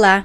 Olá,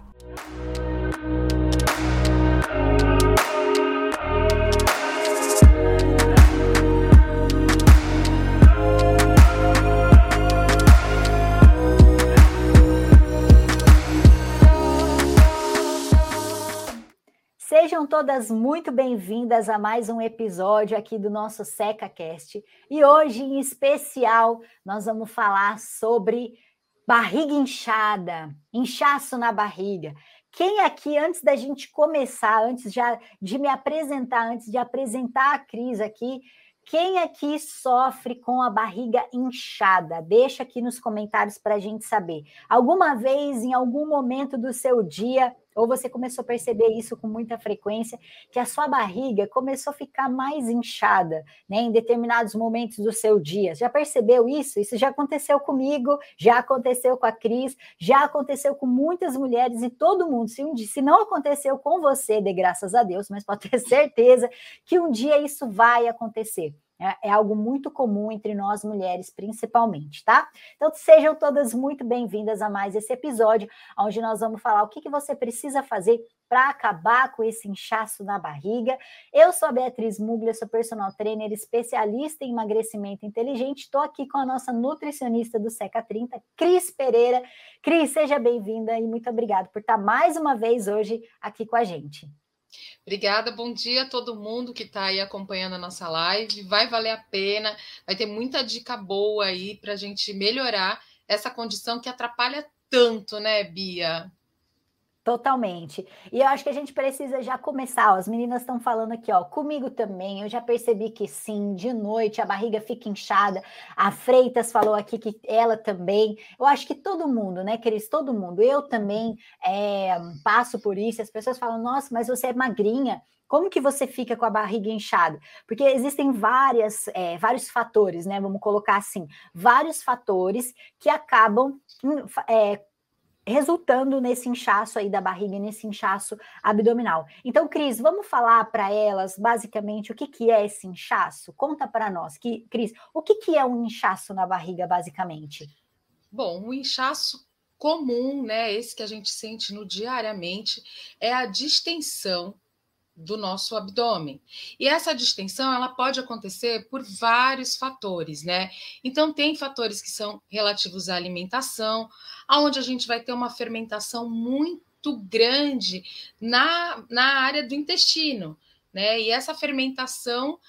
Sejam todas muito bem-vindas a mais um episódio aqui do nosso SecaCast. E hoje, em especial, nós vamos falar sobre barriga inchada, inchaço na barriga. Quem aqui, antes da gente começar, antes já de me apresentar, antes de apresentar a Cris aqui, quem aqui sofre com a barriga inchada? Deixa aqui nos comentários para a gente saber. Alguma vez, em algum momento do seu dia, ou você começou a perceber isso com muita frequência, que a sua barriga começou a ficar mais inchada, né, em determinados momentos do seu dia. Já percebeu isso? Isso já aconteceu comigo, já aconteceu com a Cris, já aconteceu com muitas mulheres e todo mundo. Se, um dia, se não aconteceu com você, de graças a Deus, mas pode ter certeza que um dia isso vai acontecer. É, é, algo muito comum entre nós mulheres, principalmente, tá? Então, sejam todas muito bem-vindas a mais esse episódio, onde nós vamos falar o que, que você precisa fazer para acabar com esse inchaço na barriga. Eu sou a Beatriz Muglia, sou personal trainer, especialista em emagrecimento inteligente. Estou aqui com a nossa nutricionista do Seca 30, Cris Pereira. Cris, seja bem-vinda e muito obrigada por estar mais uma vez hoje aqui com a gente. Obrigada, bom dia a todo mundo que está aí acompanhando a nossa live. Vai valer a pena, vai ter muita dica boa aí para a gente melhorar essa condição que atrapalha tanto, né, Bia? Totalmente. E eu acho que a gente precisa já começar. Ó, as meninas estão falando aqui, ó, comigo também. Eu já percebi que sim, de noite a barriga fica inchada. A Freitas falou aqui que ela também. Eu acho que todo mundo, né, Cris? Todo mundo. Eu também é, passo por isso. As pessoas falam, nossa, mas você é magrinha. Como que você fica com a barriga inchada? Porque existem várias, é, vários fatores, né? Vamos colocar assim, vários fatores que acabam é, resultando nesse inchaço aí da barriga, nesse inchaço abdominal. Então, Cris, vamos falar para elas basicamente o que, que é esse inchaço? Conta para nós, que, Cris, o que, que é um inchaço na barriga, basicamente? Bom, o inchaço comum, né, esse que a gente sente no diariamente, é a distensão do nosso abdômen. E essa distensão ela pode acontecer por vários fatores, né? Então tem fatores que são relativos à alimentação, aonde a gente vai ter uma fermentação muito grande na, na área do intestino, né? E essa fermentação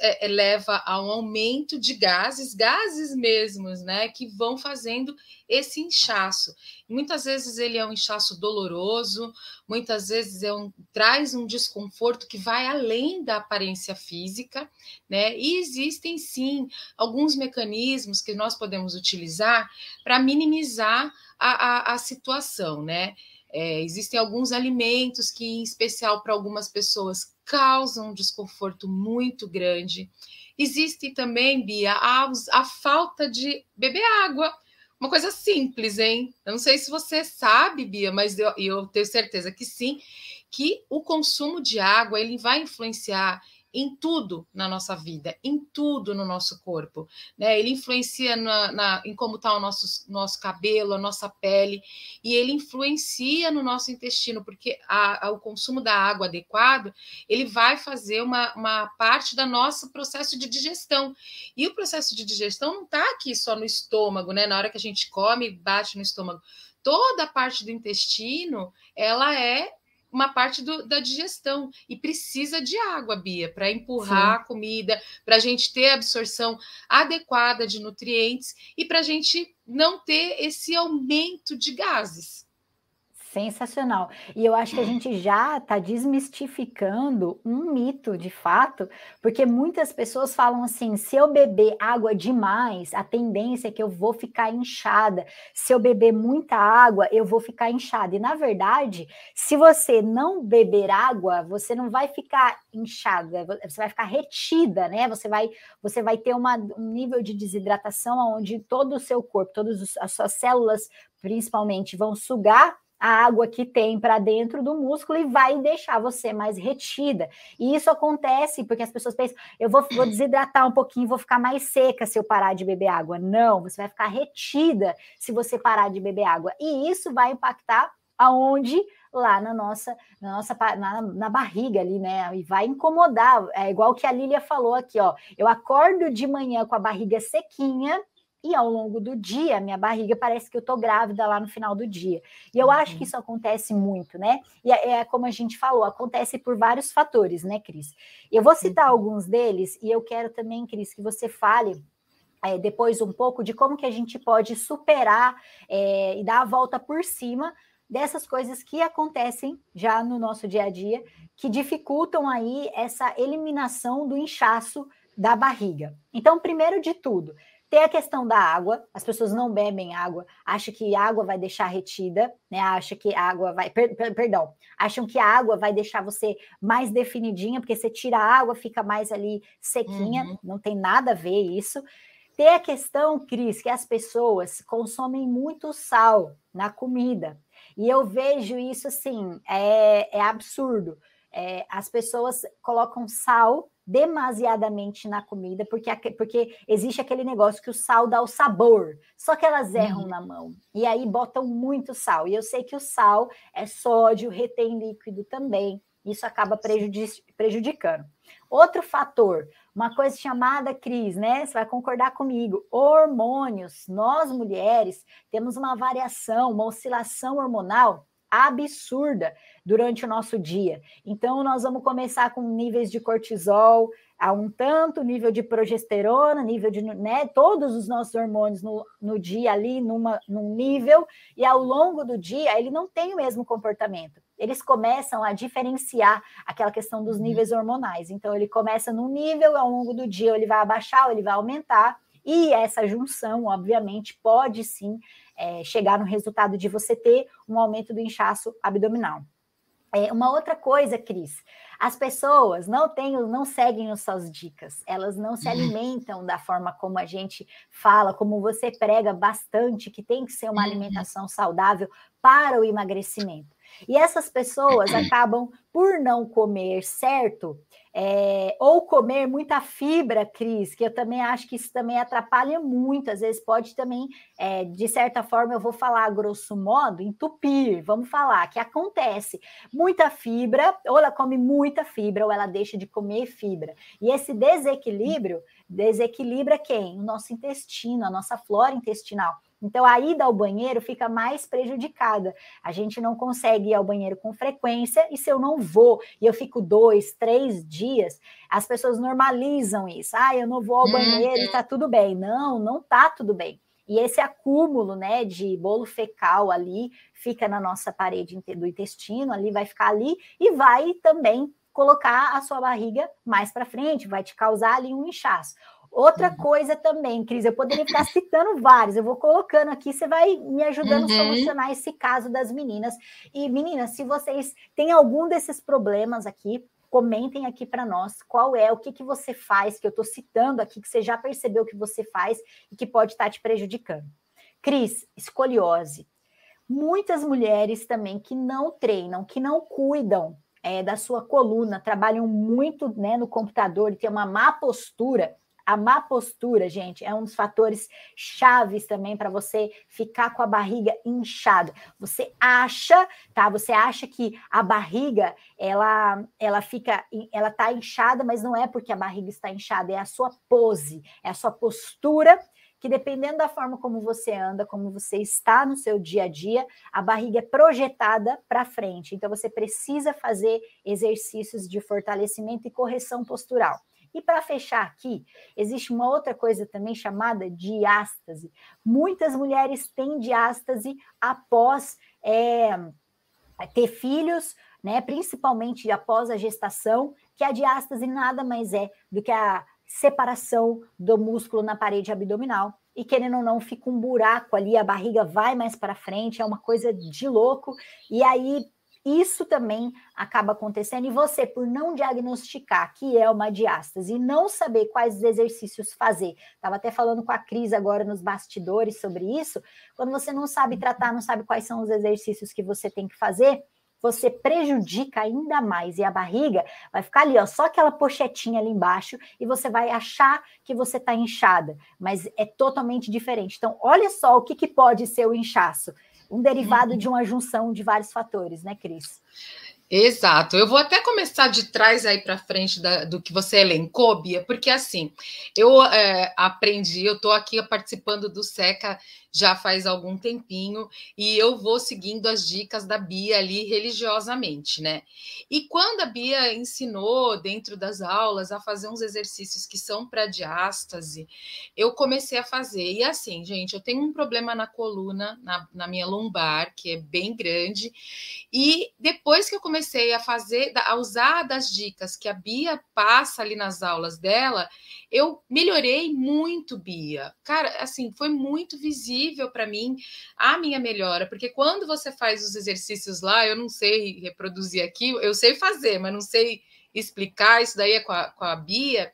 é, é, leva a um aumento de gases, gases mesmos, né, que vão fazendo esse inchaço. Muitas vezes ele é um inchaço doloroso, muitas vezes é um, traz um desconforto que vai além da aparência física, né? E existem sim alguns mecanismos que nós podemos utilizar para minimizar a, a, a situação, né? É, existem alguns alimentos que, em especial para algumas pessoas, causam um desconforto muito grande. Existe também, Bia, a, a falta de beber água. Uma coisa simples, hein? Eu não sei se você sabe, Bia, mas eu, eu tenho certeza que sim, que o consumo de água ele vai influenciar em tudo na nossa vida, em tudo no nosso corpo. Né? Ele influencia na, na, em como está o nosso, nosso cabelo, a nossa pele, e ele influencia no nosso intestino, porque a, a, o consumo da água adequado ele vai fazer uma, uma parte do nosso processo de digestão. E o processo de digestão não está aqui só no estômago, né? Na hora que a gente come, bate no estômago. Toda a parte do intestino ela é uma parte do, da digestão e precisa de água, Bia, para empurrar Sim. a comida, para a gente ter absorção adequada de nutrientes e para a gente não ter esse aumento de gases. Sensacional. E eu acho que a gente já está desmistificando um mito, de fato, porque muitas pessoas falam assim: se eu beber água demais, a tendência é que eu vou ficar inchada. Se eu beber muita água, eu vou ficar inchada. E na verdade, se você não beber água, você não vai ficar inchada, você vai ficar retida, né? Você vai, você vai ter uma, um nível de desidratação onde todo o seu corpo, todas as suas células, principalmente, vão sugar a água que tem para dentro do músculo e vai deixar você mais retida. E isso acontece porque as pessoas pensam, eu vou, vou desidratar um pouquinho, vou ficar mais seca se eu parar de beber água. Não, você vai ficar retida se você parar de beber água. E isso vai impactar aonde lá na nossa na nossa na, na, barriga ali, né? E vai incomodar. É igual que a Lília falou aqui, ó. Eu acordo de manhã com a barriga sequinha e ao longo do dia, minha barriga parece que eu tô grávida lá no final do dia. E eu uhum. acho que uhum. isso acontece muito, né? E é, é, como a gente falou, acontece por vários fatores, né, Cris? Eu vou citar uhum. alguns deles e eu quero também, Cris, que você fale é, depois um pouco de como que a gente pode superar é, e dar a volta por cima dessas coisas que acontecem já no nosso dia a dia, que dificultam aí essa eliminação do inchaço da barriga. Então, primeiro de tudo, tem a questão da água, as pessoas não bebem água, acham que água vai deixar retida, né? Acham que água vai, per, per, perdão, acham que a água vai deixar você mais definidinha, porque você tira a água, fica mais ali sequinha, uhum. não tem nada a ver isso. Tem a questão, Cris, que as pessoas consomem muito sal na comida. E eu vejo isso assim, é, é absurdo. É, as pessoas colocam sal demasiadamente na comida, porque, porque existe aquele negócio que o sal dá o sabor, só que elas erram uhum. na mão, e aí botam muito sal. E eu sei que o sal é sódio, retém líquido também, isso acaba prejudicando. Outro fator, uma coisa chamada Cris, né? Você vai concordar comigo. Hormônios. Nós mulheres temos uma variação, uma oscilação hormonal absurda durante o nosso dia. Então, nós vamos começar com níveis de cortisol a um tanto, nível de progesterona, nível de, né, todos os nossos hormônios no, no dia ali, numa, num nível, e ao longo do dia ele não tem o mesmo comportamento. Eles começam a diferenciar aquela questão dos uhum. níveis hormonais. Então, ele começa num nível, ao longo do dia ele vai abaixar, ou ele vai aumentar, e essa junção, obviamente, pode sim é, chegar no resultado de você ter um aumento do inchaço abdominal. É, uma outra coisa, Cris, as pessoas não têm, não seguem as suas dicas, elas não se uhum. alimentam da forma como a gente fala, como você prega bastante, que tem que ser uma uhum. alimentação saudável para o emagrecimento. E essas pessoas acabam por não comer certo, é, ou comer muita fibra, Cris, que eu também acho que isso também atrapalha muito, às vezes pode também, é, de certa forma, eu vou falar grosso modo, entupir, vamos falar, que acontece muita fibra, ou ela come muita fibra, ou ela deixa de comer fibra. E esse desequilíbrio desequilibra quem? O nosso intestino, a nossa flora intestinal. Então, a ida ao banheiro fica mais prejudicada. A gente não consegue ir ao banheiro com frequência, e se eu não vou e eu fico dois, três dias, as pessoas normalizam isso. Ah, eu não vou ao banheiro e uhum. tá tudo bem. Não, não tá tudo bem. E esse acúmulo né, de bolo fecal ali fica na nossa parede do intestino, ali vai ficar ali e vai também colocar a sua barriga mais para frente, vai te causar ali um inchaço. Outra uhum. coisa também, Cris, eu poderia ficar citando vários, eu vou colocando aqui, você vai me ajudando uhum. a solucionar esse caso das meninas. E meninas, se vocês têm algum desses problemas aqui, comentem aqui para nós qual é, o que, que você faz, que eu estou citando aqui, que você já percebeu que você faz e que pode estar tá te prejudicando. Cris, escoliose. Muitas mulheres também que não treinam, que não cuidam é, da sua coluna, trabalham muito né, no computador e têm uma má postura a má postura, gente, é um dos fatores chaves também para você ficar com a barriga inchada. Você acha, tá? Você acha que a barriga ela ela fica ela tá inchada, mas não é porque a barriga está inchada, é a sua pose, é a sua postura que dependendo da forma como você anda, como você está no seu dia a dia, a barriga é projetada para frente. Então você precisa fazer exercícios de fortalecimento e correção postural. E para fechar aqui, existe uma outra coisa também chamada diástase. Muitas mulheres têm diástase após é, ter filhos, né, principalmente após a gestação, que a diástase nada mais é do que a separação do músculo na parede abdominal. E querendo ou não, fica um buraco ali, a barriga vai mais para frente, é uma coisa de louco. E aí isso também acaba acontecendo, e você, por não diagnosticar que é uma diástase e não saber quais exercícios fazer, estava até falando com a Cris agora nos bastidores sobre isso, quando você não sabe tratar, não sabe quais são os exercícios que você tem que fazer, você prejudica ainda mais e a barriga vai ficar ali, ó, só aquela pochetinha ali embaixo e você vai achar que você está inchada, mas é totalmente diferente. Então, olha só o que, que pode ser o inchaço um derivado de uma junção de vários fatores, né, Cris? Exato. Eu vou até começar de trás aí para frente da, do que você elencou, Bia, porque assim, eu é, aprendi, eu estou aqui participando do SECA já faz algum tempinho e eu vou seguindo as dicas da Bia ali religiosamente, né? E quando a Bia ensinou dentro das aulas a fazer uns exercícios que são para diástase, eu comecei a fazer. E assim, gente, eu tenho um problema na coluna, na, na minha lombar, que é bem grande, e depois que eu comecei a fazer, a usar das dicas que a Bia passa ali nas aulas dela, eu melhorei muito, Bia. Cara, assim, foi muito visível para mim a minha melhora, porque quando você faz os exercícios lá, eu não sei reproduzir aqui, eu sei fazer, mas não sei explicar, isso daí é com a, com a Bia,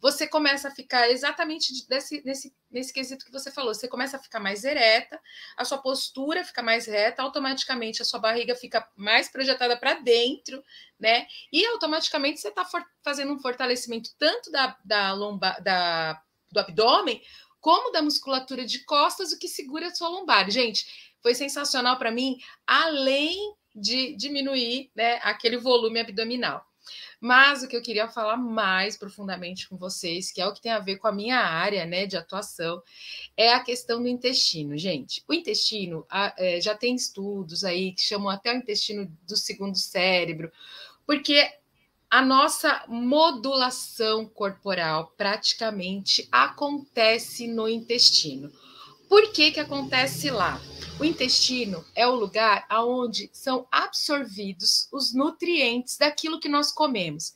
você começa a ficar exatamente desse, nesse, nesse quesito que você falou. Você começa a ficar mais ereta, a sua postura fica mais reta, automaticamente a sua barriga fica mais projetada para dentro, né? E automaticamente você está fazendo um fortalecimento tanto da, da lombar, da, do abdômen, como da musculatura de costas, o que segura a sua lombar. Gente, foi sensacional para mim, além de diminuir né, aquele volume abdominal. Mas o que eu queria falar mais profundamente com vocês, que é o que tem a ver com a minha área né, de atuação, é a questão do intestino. Gente, o intestino é, já tem estudos aí que chamam até o intestino do segundo cérebro, porque a nossa modulação corporal praticamente acontece no intestino. Por que, que acontece lá? O intestino é o lugar aonde são absorvidos os nutrientes daquilo que nós comemos.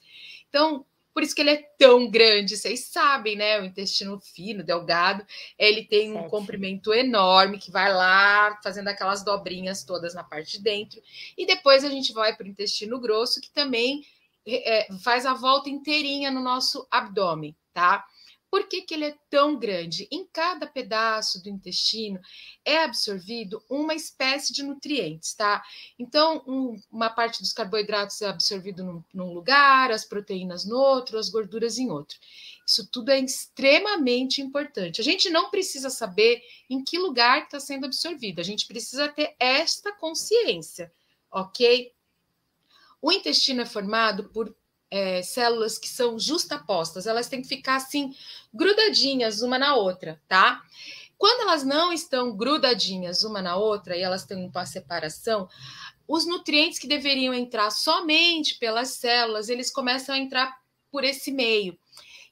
Então, por isso que ele é tão grande, vocês sabem, né? O intestino fino, delgado, ele tem um comprimento enorme que vai lá fazendo aquelas dobrinhas todas na parte de dentro. E depois a gente vai para o intestino grosso, que também é, faz a volta inteirinha no nosso abdômen, tá? Por que, que ele é tão grande? Em cada pedaço do intestino é absorvido uma espécie de nutrientes, tá? Então, um, uma parte dos carboidratos é absorvido num, num lugar, as proteínas no outro, as gorduras em outro. Isso tudo é extremamente importante. A gente não precisa saber em que lugar está sendo absorvido, a gente precisa ter esta consciência, ok? O intestino é formado por é, células que são justapostas, elas têm que ficar assim, grudadinhas uma na outra, tá? Quando elas não estão grudadinhas uma na outra e elas têm uma separação, os nutrientes que deveriam entrar somente pelas células, eles começam a entrar por esse meio.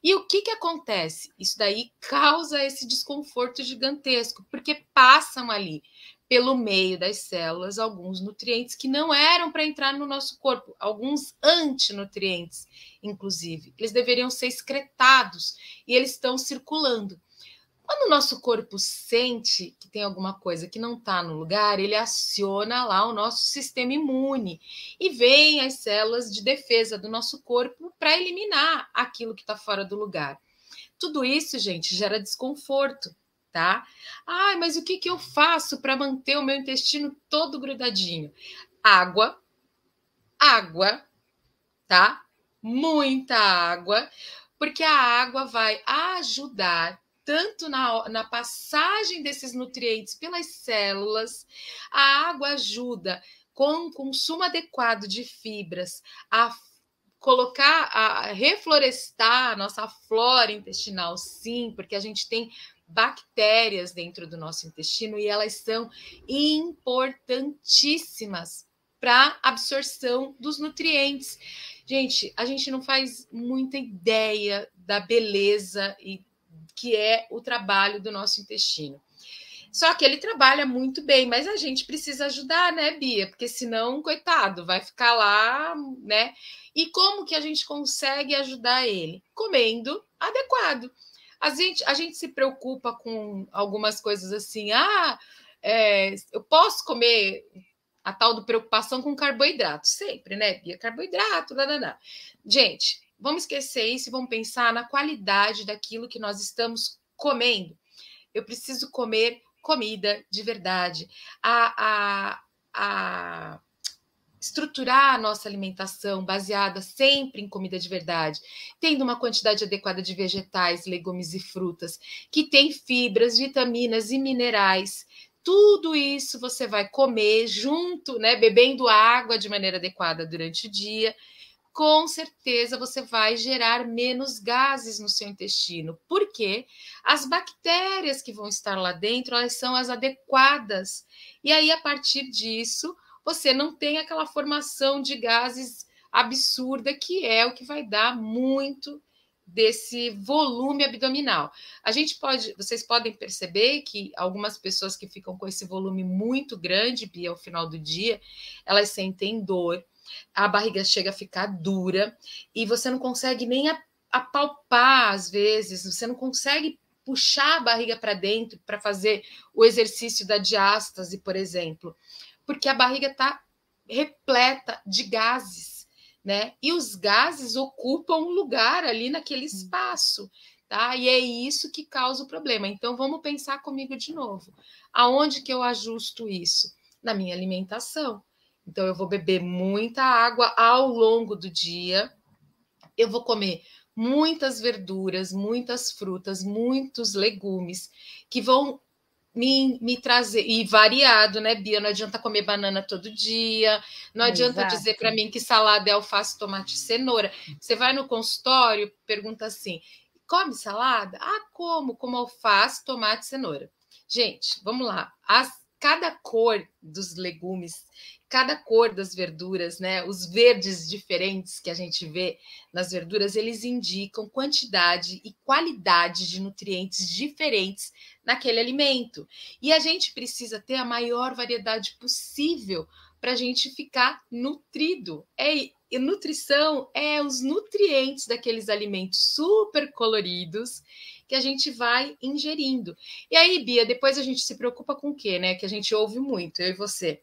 E o que, que acontece? Isso daí causa esse desconforto gigantesco, porque passam ali pelo meio das células alguns nutrientes que não eram para entrar no nosso corpo, alguns antinutrientes, inclusive. Eles deveriam ser excretados e eles estão circulando. Quando o nosso corpo sente que tem alguma coisa que não está no lugar, ele aciona lá o nosso sistema imune e vem as células de defesa do nosso corpo para eliminar aquilo que está fora do lugar. Tudo isso, gente, gera desconforto tá? Ai, mas o que, que eu faço para manter o meu intestino todo grudadinho? Água, água, tá? Muita água, porque a água vai ajudar tanto na, na passagem desses nutrientes pelas células, a água ajuda com o consumo adequado de fibras a colocar, a reflorestar a nossa flora intestinal, sim, porque a gente tem bactérias dentro do nosso intestino e elas são importantíssimas para absorção dos nutrientes. Gente, a gente não faz muita ideia da beleza e que é o trabalho do nosso intestino. Só que ele trabalha muito bem, mas a gente precisa ajudar, né, Bia? Porque senão, coitado, vai ficar lá, né? E como que a gente consegue ajudar ele? Comendo adequado. A gente, a gente se preocupa com algumas coisas assim, ah, é, eu posso comer a tal do preocupação com carboidrato, sempre, né, Bia? Carboidrato, não. Gente, vamos esquecer isso e vamos pensar na qualidade daquilo que nós estamos comendo. Eu preciso comer comida de verdade. A, a, a estruturar a nossa alimentação baseada sempre em comida de verdade, tendo uma quantidade adequada de vegetais, legumes e frutas, que tem fibras, vitaminas e minerais. Tudo isso você vai comer junto, né, bebendo água de maneira adequada durante o dia com certeza você vai gerar menos gases no seu intestino, porque as bactérias que vão estar lá dentro, elas são as adequadas. E aí, a partir disso, você não tem aquela formação de gases absurda, que é o que vai dar muito desse volume abdominal. A gente pode, vocês podem perceber que algumas pessoas que ficam com esse volume muito grande, Bia, ao final do dia, elas sentem dor, a barriga chega a ficar dura e você não consegue nem apalpar às vezes, você não consegue puxar a barriga para dentro para fazer o exercício da diástase, por exemplo, porque a barriga está repleta de gases, né? E os gases ocupam um lugar ali naquele espaço, tá? E é isso que causa o problema. Então vamos pensar comigo de novo. Aonde que eu ajusto isso? Na minha alimentação. Então, eu vou beber muita água ao longo do dia. Eu vou comer muitas verduras, muitas frutas, muitos legumes que vão me, me, trazer e variado, né, Bia? Não adianta comer banana todo dia, não adianta Exato. dizer para mim que salada é alface, tomate e cenoura. Você vai no consultório, pergunta assim: come salada? Ah, como? Como alface, tomate e cenoura. Gente, vamos lá. As, cada cor dos legumes cada cor das verduras, né? Os verdes diferentes que a gente vê nas verduras, eles indicam quantidade e qualidade de nutrientes diferentes naquele alimento. E a gente precisa ter a maior variedade possível para a gente ficar nutrido. É nutrição é os nutrientes daqueles alimentos super coloridos que a gente vai ingerindo. E aí, Bia, depois a gente se preocupa com o quê, né? Que a gente ouve muito, eu e você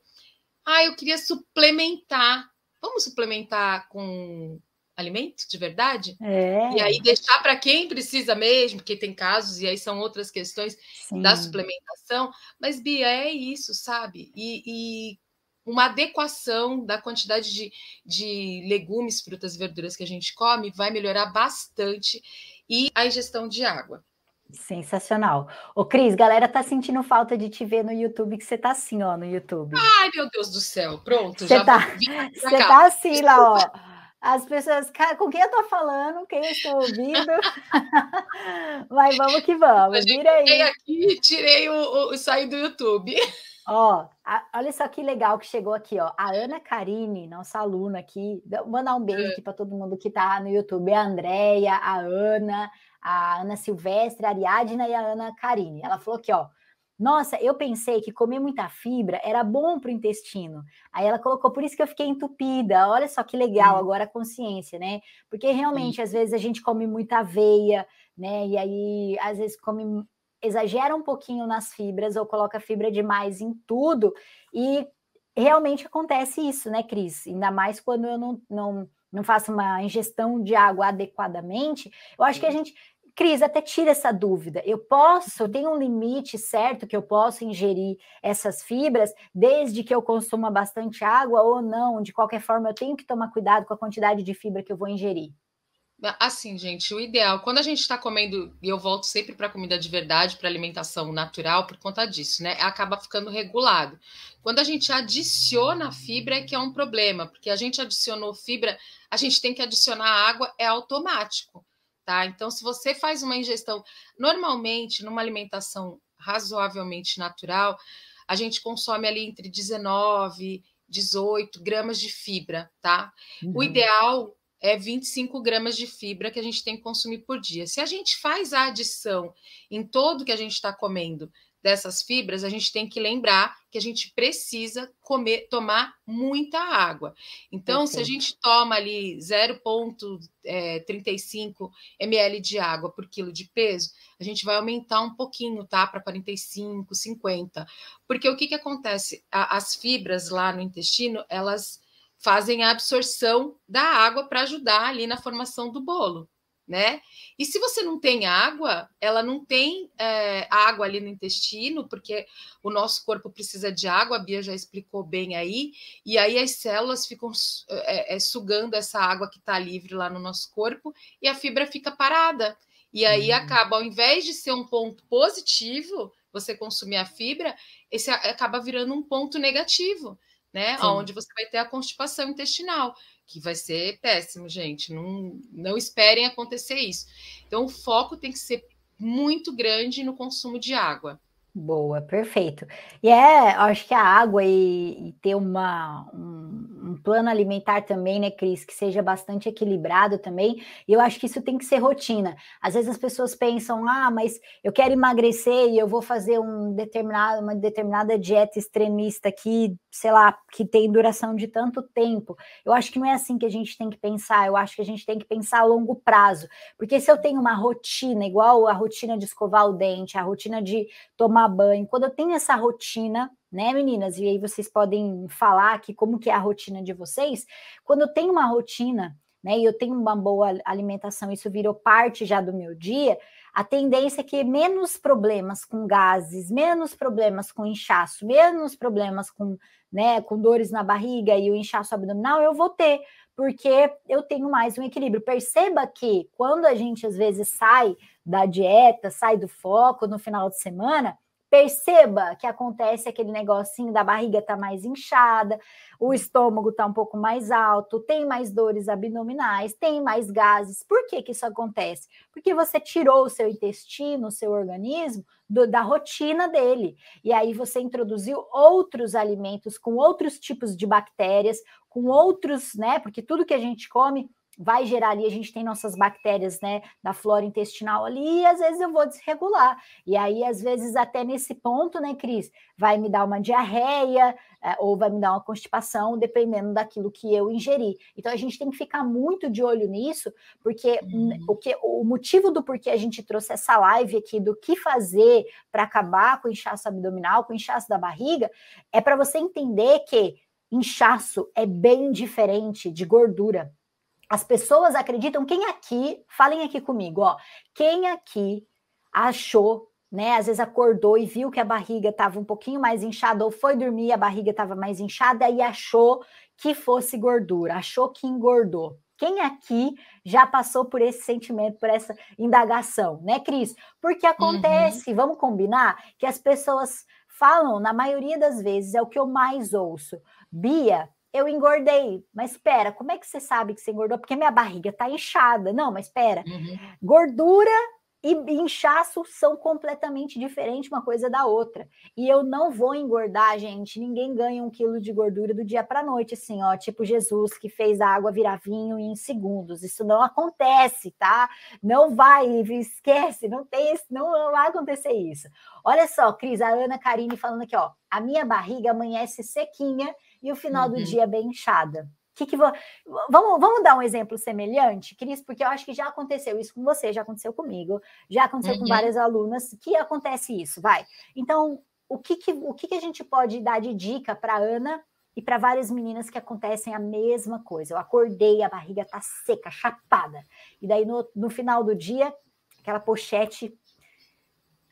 ah, eu queria suplementar. Vamos suplementar com alimento de verdade? É. E aí deixar para quem precisa mesmo, porque tem casos, e aí são outras questões Sim. da suplementação. Mas, Bia, é isso, sabe? E, e uma adequação da quantidade de, de legumes, frutas e verduras que a gente come vai melhorar bastante e a ingestão de água. Sensacional. Ô, Cris, galera tá sentindo falta de te ver no YouTube, que você tá assim, ó, no YouTube. Ai, meu Deus do céu, pronto. Você tá, você tá assim lá, ó. As pessoas, com quem eu tô falando, quem eu estou ouvindo. Mas vamos que vamos, vira aí. aqui, tirei o, o, saí do YouTube. Ó, a, olha só que legal que chegou aqui, ó. A Ana Karine, nossa aluna aqui, mandar um beijo é. aqui para todo mundo que tá no YouTube. A Andréia, a Ana, a Ana Silvestre, a Ariadna e a Ana Karine. Ela falou aqui, ó. Nossa, eu pensei que comer muita fibra era bom para o intestino. Aí ela colocou, por isso que eu fiquei entupida. Olha só que legal hum. agora a consciência, né? Porque realmente, às vezes, a gente come muita aveia, né? E aí, às vezes, come, exagera um pouquinho nas fibras ou coloca fibra demais em tudo. E realmente acontece isso, né, Cris? Ainda mais quando eu não, não, não faço uma ingestão de água adequadamente. Eu acho que a gente Cris, até tira essa dúvida. Eu posso, eu tenho um limite certo que eu posso ingerir essas fibras, desde que eu consuma bastante água ou não? De qualquer forma, eu tenho que tomar cuidado com a quantidade de fibra que eu vou ingerir. Assim, gente, o ideal, quando a gente está comendo, e eu volto sempre para comida de verdade, para alimentação natural, por conta disso, né? Acaba ficando regulado. Quando a gente adiciona fibra, é que é um problema, porque a gente adicionou fibra, a gente tem que adicionar água, é automático tá? Então, se você faz uma ingestão, normalmente, numa alimentação razoavelmente natural, a gente consome ali entre 19 18 gramas de fibra, tá? Uhum. O ideal é 25 gramas de fibra que a gente tem que consumir por dia. Se a gente faz a adição em todo que a gente está comendo dessas fibras, a gente tem que lembrar que a gente precisa comer, tomar muita água. Então, Perfeito. se a gente toma ali 0,35 é, ml de água por quilo de peso, a gente vai aumentar um pouquinho, tá? Para 45, 50. Porque o que, que acontece? A, as fibras lá no intestino, elas fazem a absorção da água para ajudar ali na formação do bolo né? E se você não tem água, ela não tem é, água ali no intestino, porque o nosso corpo precisa de água, a Bia já explicou bem aí, e aí as células ficam é, é, sugando essa água que está livre lá no nosso corpo e a fibra fica parada. E aí uhum. acaba, ao invés de ser um ponto positivo, você consumir a fibra, esse acaba virando um ponto negativo, né? Sim. Onde você vai ter a constipação intestinal que vai ser péssimo, gente. Não, não esperem acontecer isso. Então, o foco tem que ser muito grande no consumo de água. Boa, perfeito. E é, acho que a água e, e ter uma, um, um, plano alimentar também, né, Cris, que seja bastante equilibrado também. E eu acho que isso tem que ser rotina. Às vezes as pessoas pensam, ah, mas eu quero emagrecer e eu vou fazer um determinado, uma determinada dieta extremista que, sei lá, que tem duração de tanto tempo. Eu acho que não é assim que a gente tem que pensar. Eu acho que a gente tem que pensar a longo prazo. Porque se eu tenho uma rotina, igual a rotina de escovar o dente, a rotina de tomar banho, quando eu tenho essa rotina, né, meninas? E aí vocês podem falar aqui como que é a rotina de vocês. Quando eu tenho uma rotina, né, e eu tenho uma boa alimentação, isso virou parte já do meu dia, a tendência é que menos problemas com gases, menos problemas com inchaço, menos problemas com, né, com dores na barriga e o inchaço abdominal eu vou ter, porque eu tenho mais um equilíbrio. Perceba que quando a gente às vezes sai da dieta, sai do foco no final de semana, Perceba que acontece aquele negocinho da barriga tá mais inchada, o estômago tá um pouco mais alto, tem mais dores abdominais, tem mais gases. Por que que isso acontece? Porque você tirou o seu intestino, o seu organismo do, da rotina dele. E aí você introduziu outros alimentos com outros tipos de bactérias, com outros, né? Porque tudo que a gente come vai gerar ali, a gente tem nossas bactérias, né, da flora intestinal ali, e às vezes eu vou desregular. E aí, às vezes, até nesse ponto, né, Cris, vai me dar uma diarreia, é, ou vai me dar uma constipação, dependendo daquilo que eu ingeri. Então, a gente tem que ficar muito de olho nisso, porque uhum. o, que, o motivo do porquê a gente trouxe essa live aqui, do que fazer para acabar com o inchaço abdominal, com o inchaço da barriga, é para você entender que inchaço é bem diferente de gordura. As pessoas acreditam, quem aqui, falem aqui comigo, ó, quem aqui achou, né, às vezes acordou e viu que a barriga estava um pouquinho mais inchada, ou foi dormir, a barriga estava mais inchada e achou que fosse gordura, achou que engordou. Quem aqui já passou por esse sentimento, por essa indagação, né, Cris? Porque acontece, uhum. vamos combinar, que as pessoas falam, na maioria das vezes, é o que eu mais ouço. Bia, eu engordei. Mas espera, como é que você sabe que você engordou? Porque minha barriga está inchada. Não, mas espera. Uhum. Gordura e inchaço são completamente diferentes uma coisa da outra. E eu não vou engordar, gente. Ninguém ganha um quilo de gordura do dia para noite, assim, ó, tipo Jesus que fez a água virar vinho em segundos. Isso não acontece, tá? Não vai, esquece, não tem, não vai acontecer isso. Olha só, Cris, a Ana Karine falando aqui, ó, a minha barriga amanhece sequinha e o final uhum. do dia bem inchada. Que que vou... vamos, vamos dar um exemplo semelhante, Cris, porque eu acho que já aconteceu isso com você, já aconteceu comigo, já aconteceu uhum. com várias alunas que acontece isso, vai. Então, o que, que, o que, que a gente pode dar de dica para Ana e para várias meninas que acontecem a mesma coisa? Eu acordei, a barriga tá seca, chapada, e daí no, no final do dia, aquela pochete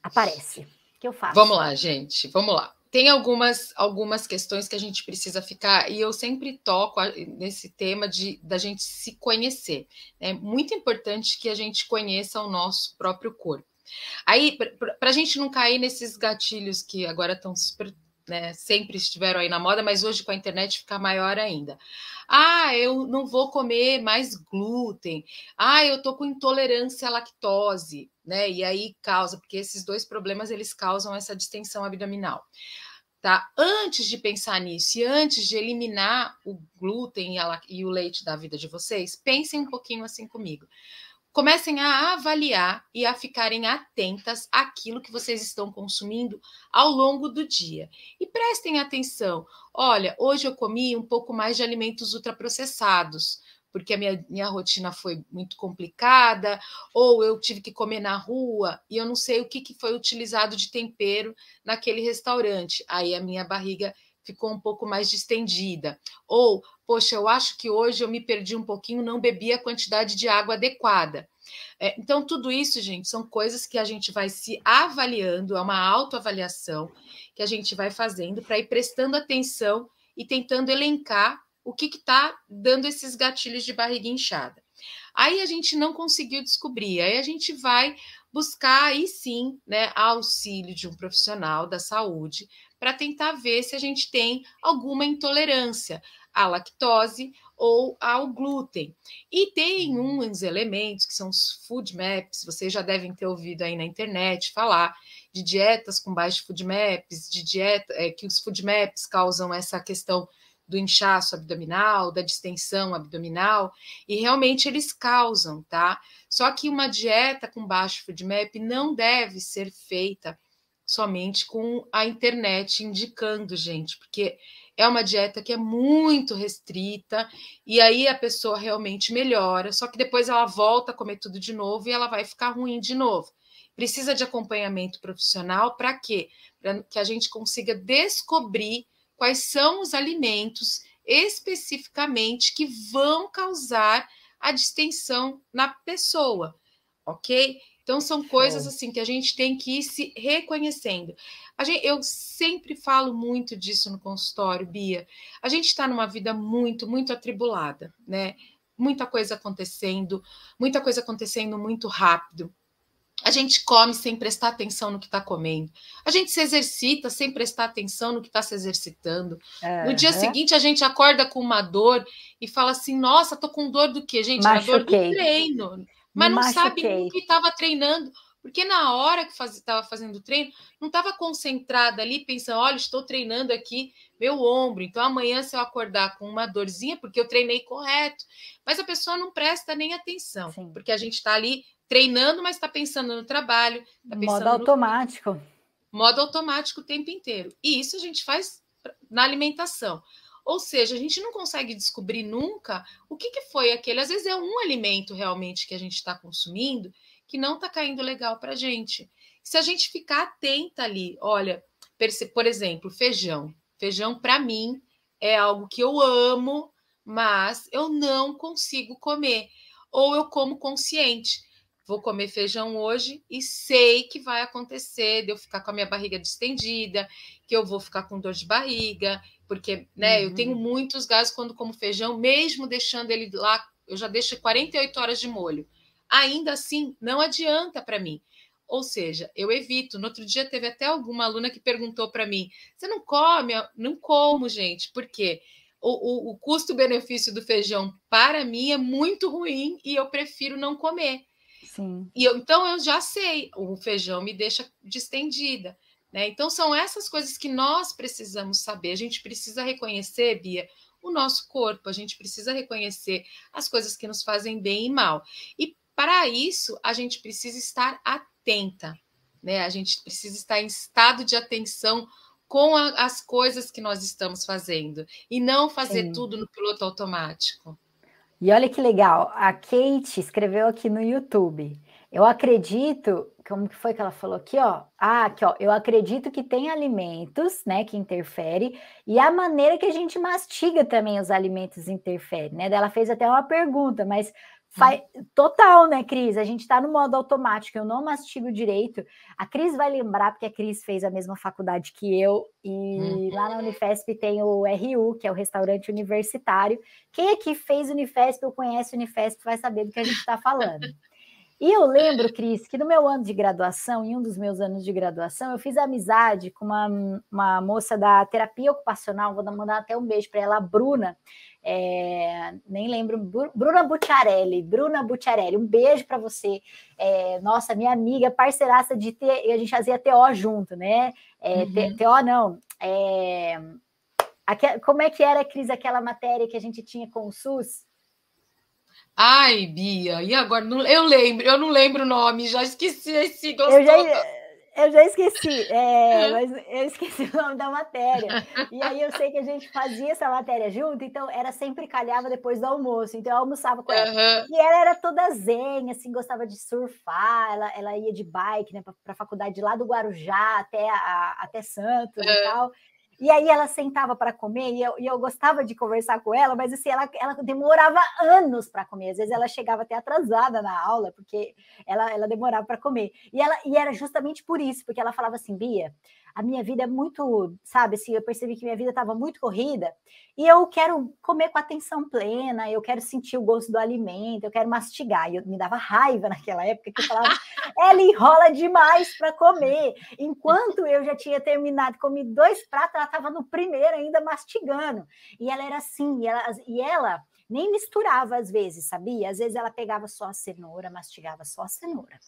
aparece. O que eu faço? Vamos lá, gente, vamos lá tem algumas, algumas questões que a gente precisa ficar, e eu sempre toco nesse tema de da gente se conhecer. É muito importante que a gente conheça o nosso próprio corpo. Aí, para a gente não cair nesses gatilhos que agora estão super né, sempre estiveram aí na moda, mas hoje com a internet fica maior ainda. Ah, eu não vou comer mais glúten. Ah, eu tô com intolerância à lactose, né? E aí causa, porque esses dois problemas eles causam essa distensão abdominal. Tá? Antes de pensar nisso e antes de eliminar o glúten e, a, e o leite da vida de vocês, pensem um pouquinho assim comigo. comecem a avaliar e a ficarem atentas àquilo que vocês estão consumindo ao longo do dia. E prestem atenção. Olha, hoje eu comi um pouco mais de alimentos ultraprocessados, porque a minha, minha rotina foi muito complicada, ou eu tive que comer na rua e eu não sei o que, que foi utilizado de tempero naquele restaurante. Aí a minha barriga ficou um pouco mais distendida. Ou, poxa, eu acho que hoje eu me perdi um pouquinho, não bebi a quantidade de água adequada. É, então, tudo isso, gente, são coisas que a gente vai se avaliando, é uma autoavaliação que a gente vai fazendo para ir prestando atenção e tentando elencar o que está dando esses gatilhos de barriga inchada. Aí a gente não conseguiu descobrir, aí a gente vai buscar aí sim, né, auxílio de um profissional da saúde para tentar ver se a gente tem alguma intolerância à lactose ou ao glúten. E tem uns elementos que são os food maps, vocês já devem ter ouvido aí na internet falar de dietas com baixo food maps, de dieta é, que os food maps causam essa questão do inchaço abdominal, da distensão abdominal, e realmente eles causam, tá? Só que uma dieta com baixo FODMAP não deve ser feita somente com a internet indicando, gente, porque é uma dieta que é muito restrita e aí a pessoa realmente melhora, só que depois ela volta a comer tudo de novo e ela vai ficar ruim de novo. Precisa de acompanhamento profissional para quê? Para que a gente consiga descobrir quais são os alimentos especificamente que vão causar a distensão na pessoa, ok? Então são coisas assim que a gente tem que ir se reconhecendo. Gente, eu sempre falo muito disso no consultório, Bia. A gente está numa vida muito, muito atribulada, né? Muita coisa acontecendo, muita coisa acontecendo muito rápido. A gente come sem prestar atenção no que está comendo. A gente se exercita sem prestar atenção no que está se exercitando. Uhum. No dia seguinte, a gente acorda com uma dor e fala assim: Nossa, tô com dor do quê, gente? Machuquei. A dor do treino. Mas não sabe o que estava treinando. Porque na hora que estava faz, fazendo o treino, não estava concentrada ali, pensando: olha, estou treinando aqui meu ombro. Então amanhã, se eu acordar com uma dorzinha, porque eu treinei correto. Mas a pessoa não presta nem atenção, Sim. porque a gente está ali treinando, mas está pensando no trabalho. Tá pensando modo automático. No... Modo automático o tempo inteiro. E isso a gente faz na alimentação. Ou seja, a gente não consegue descobrir nunca o que, que foi aquele. Às vezes é um alimento realmente que a gente está consumindo que não está caindo legal para a gente. Se a gente ficar atenta ali, olha, por exemplo, feijão. Feijão, para mim, é algo que eu amo, mas eu não consigo comer. Ou eu como consciente vou comer feijão hoje e sei que vai acontecer de eu ficar com a minha barriga distendida, que eu vou ficar com dor de barriga, porque né, uhum. eu tenho uhum. muitos gases quando como feijão, mesmo deixando ele lá, eu já deixo 48 horas de molho. Ainda assim, não adianta para mim. Ou seja, eu evito. No outro dia teve até alguma aluna que perguntou para mim: você não come? Não como, gente. Por quê? O, o, o custo-benefício do feijão para mim é muito ruim e eu prefiro não comer. Sim. E eu, então eu já sei, o feijão me deixa distendida. Né? Então são essas coisas que nós precisamos saber. A gente precisa reconhecer, Bia, o nosso corpo, a gente precisa reconhecer as coisas que nos fazem bem e mal. E para isso, a gente precisa estar atenta, né? A gente precisa estar em estado de atenção com a, as coisas que nós estamos fazendo e não fazer Sim. tudo no piloto automático. E olha que legal, a Kate escreveu aqui no YouTube. Eu acredito, como que foi que ela falou aqui, ó? Ah, aqui, ó, eu acredito que tem alimentos, né, que interfere e a maneira que a gente mastiga também os alimentos interfere, né? Ela fez até uma pergunta, mas Faz, total, né, Cris? A gente está no modo automático, eu não mastigo direito. A Cris vai lembrar, porque a Cris fez a mesma faculdade que eu, e uhum. lá na Unifesp tem o RU, que é o restaurante universitário. Quem aqui fez Unifesp ou conhece Unifesp vai saber do que a gente está falando. E eu lembro, Cris, que no meu ano de graduação, em um dos meus anos de graduação, eu fiz amizade com uma, uma moça da terapia ocupacional, vou mandar até um beijo para ela, a Bruna, é, nem lembro, Bruna Butiarelli, Bruna Butiarelli, um beijo para você, é, nossa, minha amiga, parceiraça de TO, a gente fazia TO junto, né? É, uhum. TO não, é, como é que era, Cris, aquela matéria que a gente tinha com o SUS? Ai, Bia, e agora? Eu lembro, eu não lembro o nome, já esqueci esse gostoso. Eu já, eu já esqueci, é, mas eu esqueci o nome da matéria. E aí eu sei que a gente fazia essa matéria junto, então era sempre calhava depois do almoço. Então eu almoçava com ela. Uhum. E ela era toda zen, assim, gostava de surfar, ela, ela ia de bike, né, para a faculdade lá do Guarujá até, a, até Santos uhum. e tal. E aí ela sentava para comer e eu, e eu, gostava de conversar com ela, mas assim, ela, ela demorava anos para comer. Às vezes ela chegava até atrasada na aula, porque ela, ela demorava para comer. E, ela, e era justamente por isso, porque ela falava assim, Bia, a minha vida é muito, sabe, assim, eu percebi que minha vida estava muito corrida e eu quero comer com atenção plena, eu quero sentir o gosto do alimento, eu quero mastigar. E eu me dava raiva naquela época que eu falava, ela enrola demais para comer. Enquanto eu já tinha terminado, comi dois pratos, ela estava no primeiro ainda mastigando. E ela era assim, e ela, e ela nem misturava às vezes, sabia? Às vezes ela pegava só a cenoura, mastigava só a cenoura.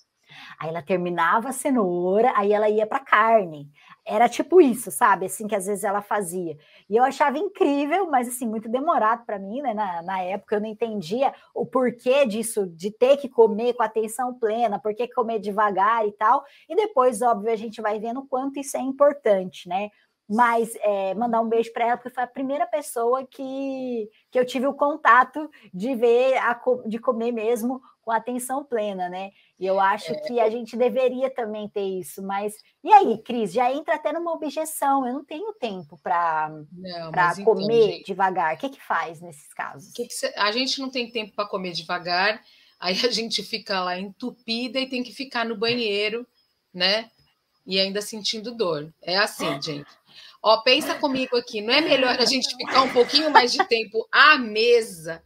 Aí ela terminava a cenoura, aí ela ia para carne. Era tipo isso, sabe? Assim que às vezes ela fazia. E eu achava incrível, mas assim, muito demorado para mim, né? Na, na, época eu não entendia o porquê disso, de ter que comer com atenção plena, por que comer devagar e tal. E depois, óbvio, a gente vai vendo o quanto isso é importante, né? Mas é, mandar um beijo para ela, porque foi a primeira pessoa que, que eu tive o contato de ver, a, de comer mesmo com atenção plena, né? E eu acho é. que a gente deveria também ter isso, mas e aí, Cris, já entra até numa objeção, eu não tenho tempo para comer então, devagar. O que que faz nesses casos? Que que cê, a gente não tem tempo para comer devagar, aí a gente fica lá entupida e tem que ficar no banheiro, né? E ainda sentindo dor. É assim, gente. Ó, pensa comigo aqui, não é melhor a gente ficar um pouquinho mais de tempo à mesa